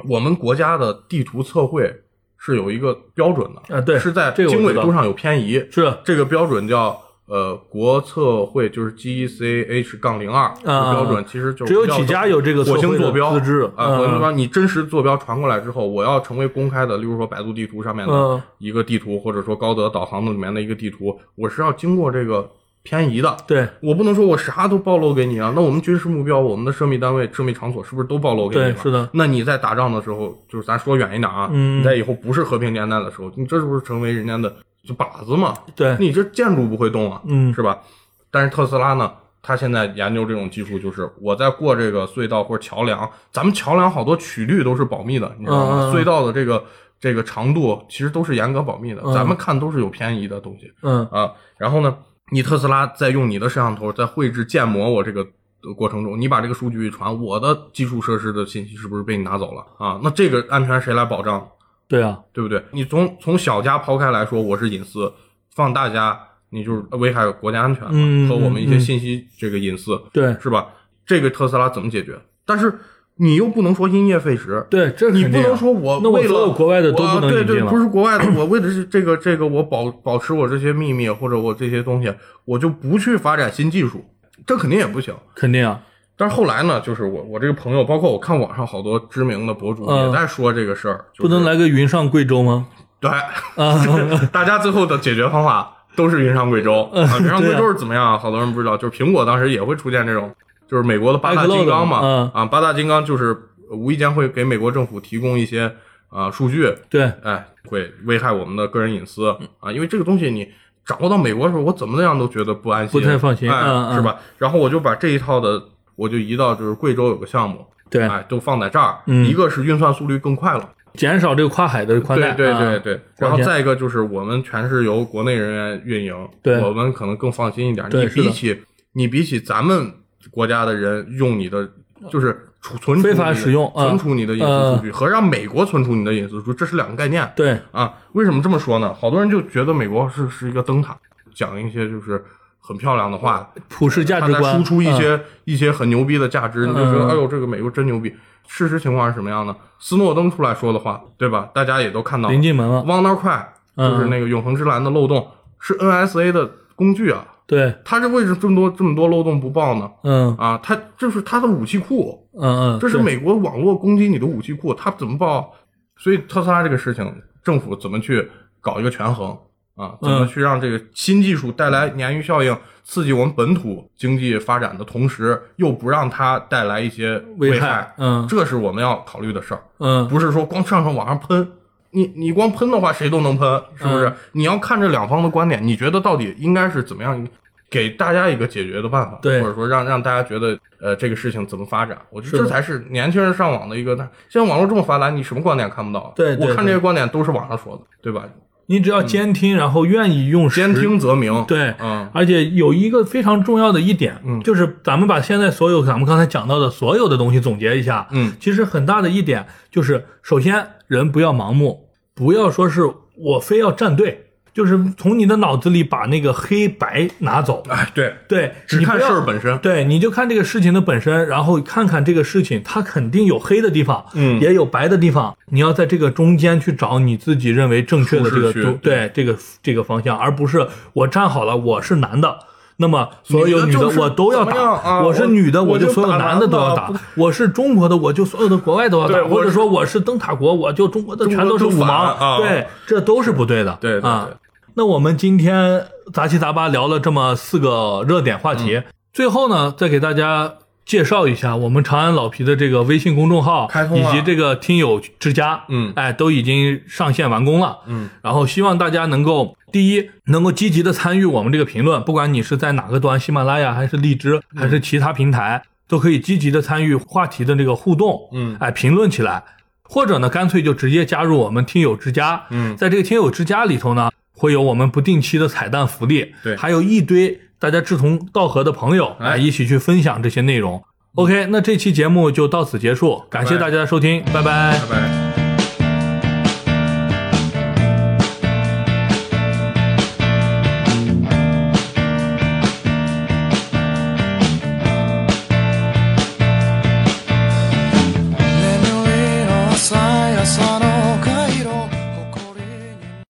我们国家的地图测绘是有一个标准的，啊对。是在经纬度上有偏移，是，这个标准叫呃国测绘，就是 GECH 杠零二这标准，其实就是只有几家有这个测火星坐标资质啊，嗯火星坐标，你真实坐标传过来之后，我要成为公开的，例如说百度地图上面的嗯一个地图，或者说高德导航的里面的一个地图，我是要经过这个偏移的。对，我不能说我啥都暴露给你啊，那我们军事目标、我们的涉密单位、涉密场所是不是都暴露给你了？对是的。那你在打仗的时候，就是咱说远一点啊，嗯你在以后不是和平年代的时候，你这是不是成为人家的就靶子嘛？对，你这建筑不会动啊，嗯是吧？但是特斯拉呢，它现在研究这种技术，就是我在过这个隧道或者桥梁，咱们桥梁好多曲率都是保密的，你知道吗？隧道的这个这个长度其实都是严格保密的，嗯咱们看都是有偏移的东西嗯啊。然后呢，你特斯拉在用你的摄像头在绘制建模我这个。的过程中，你把这个数据一传，我的基础设施的信息是不是被你拿走了啊？那这个安全谁来保障？对啊，对不对？你从从小家抛开来说，我是隐私；放大家，你就是危害国家安全嘛嗯和我们一些嗯信息这个隐私，对，是吧？这个特斯拉怎么解决？但是你又不能说因噎废食，对，这你不能说我为了国外的都不能我对对，引进了不是国外的，我为的是这个这个，我保保持我这些秘密或者我这些东西，我就不去发展新技术，这肯定也不行。肯定啊，但是后来呢，就是我我这个朋友，包括我看网上好多知名的博主嗯也在说这个事儿，就是不能来个云上贵州吗？对，啊，[laughs] 大家最后的解决方法都是云上贵州啊。云上贵州是怎么样啊？好多人不知道，就是苹果当时也会出现这种，就是美国的八大金刚嘛啊，八大金刚就是无意间会给美国政府提供一些啊数据，对，哎，会危害我们的个人隐私啊，因为这个东西你。掌握到美国的时候，我怎么样都觉得不安心，不太放心哎，嗯嗯是吧？然后我就把这一套的，我就移到就是贵州有个项目，对，哎，都放在这儿。嗯一个是运算速率更快了，减少这个跨海的宽带，对对啊对对。然后再一个就是我们全是由国内人员运营，对我们可能更放心一点。你比起你比起咱们国家的人用你的就是储存储非法使用存啊储你的隐私数据和让美国存储你的隐私数据，这是两个概念。对，啊，为什么这么说呢？好多人就觉得美国是是一个灯塔，讲一些就是很漂亮的话，普世价值观，输出一嗯些、一些很牛逼的价值，你就觉得嗯哎呦，这个美国真牛逼。事实情况是什么样呢？斯诺登出来说的话，对吧？大家也都看到了临近门了，，WannaCry 嗯就是那个永恒之蓝的漏洞，是 NSA 的工具啊。对，他这为什么这么多这么多漏洞不报呢？嗯啊，他这是他的武器库，嗯嗯，这是美国网络攻击你的武器库，他怎么报？所以特斯拉这个事情，政府怎么去搞一个权衡啊？怎么嗯去让这个新技术带来鲶鱼效应，刺激我们本土经济发展的同时，又不让它带来一些危害？嗯这是我们要考虑的事儿，嗯不是说光上上网上喷。你你光喷的话，谁都能喷，是不是？嗯你要看这两方的观点，你觉得到底应该是怎么样？给大家一个解决的办法，对或者说让让大家觉得，呃，这个事情怎么发展？我觉得这才是年轻人上网的一个。那现在网络这么发达，你什么观点看不到？对对我看这些观点都是网上说的，对吧？你只要监听，然后愿意用实兼听则明。对，嗯，而且有一个非常重要的一点，嗯就是咱们把现在所有咱们刚才讲到的所有的东西总结一下，嗯，其实很大的一点就是，首先人不要盲目，不要说是我非要站队，就是从你的脑子里把那个黑白拿走，哎，对，对，只看事儿本身。对，你就看这个事情的本身，然后看看这个事情，它肯定有黑的地方，嗯也有白的地方。你要在这个中间去找你自己认为正确的这个对这个这个方向，而不是我站好了，我是男的。那么所有女的我都要打，啊我是女的我就所有男的都要打我是中国的我就所有的国外都要打，或者说我是灯塔国我就中国的全都是五毛，啊对，这都是不对的，对对对啊。那我们今天杂七杂八聊了这么四个热点话嗯。题，最后呢，再给大家介绍一下我们长安老皮的这个微信公众号，开通以及这个听友之家，嗯。哎，都已经上线完工了，嗯，然后希望大家能够第一能够积极的参与我们这个评论，不管你是在哪个端，喜马拉雅还是荔枝还是其他平台，都可以积极的参与话题的这个互动，嗯。哎，评论起来，或者呢，干脆就直接加入我们听友之家，嗯。在这个听友之家里头呢，会有我们不定期的彩蛋福利，对还有一堆大家志同道合的朋友，哎哎，一起去分享这些内容。OK，那这期节目就到此结束，感谢大家的收听，拜拜拜拜。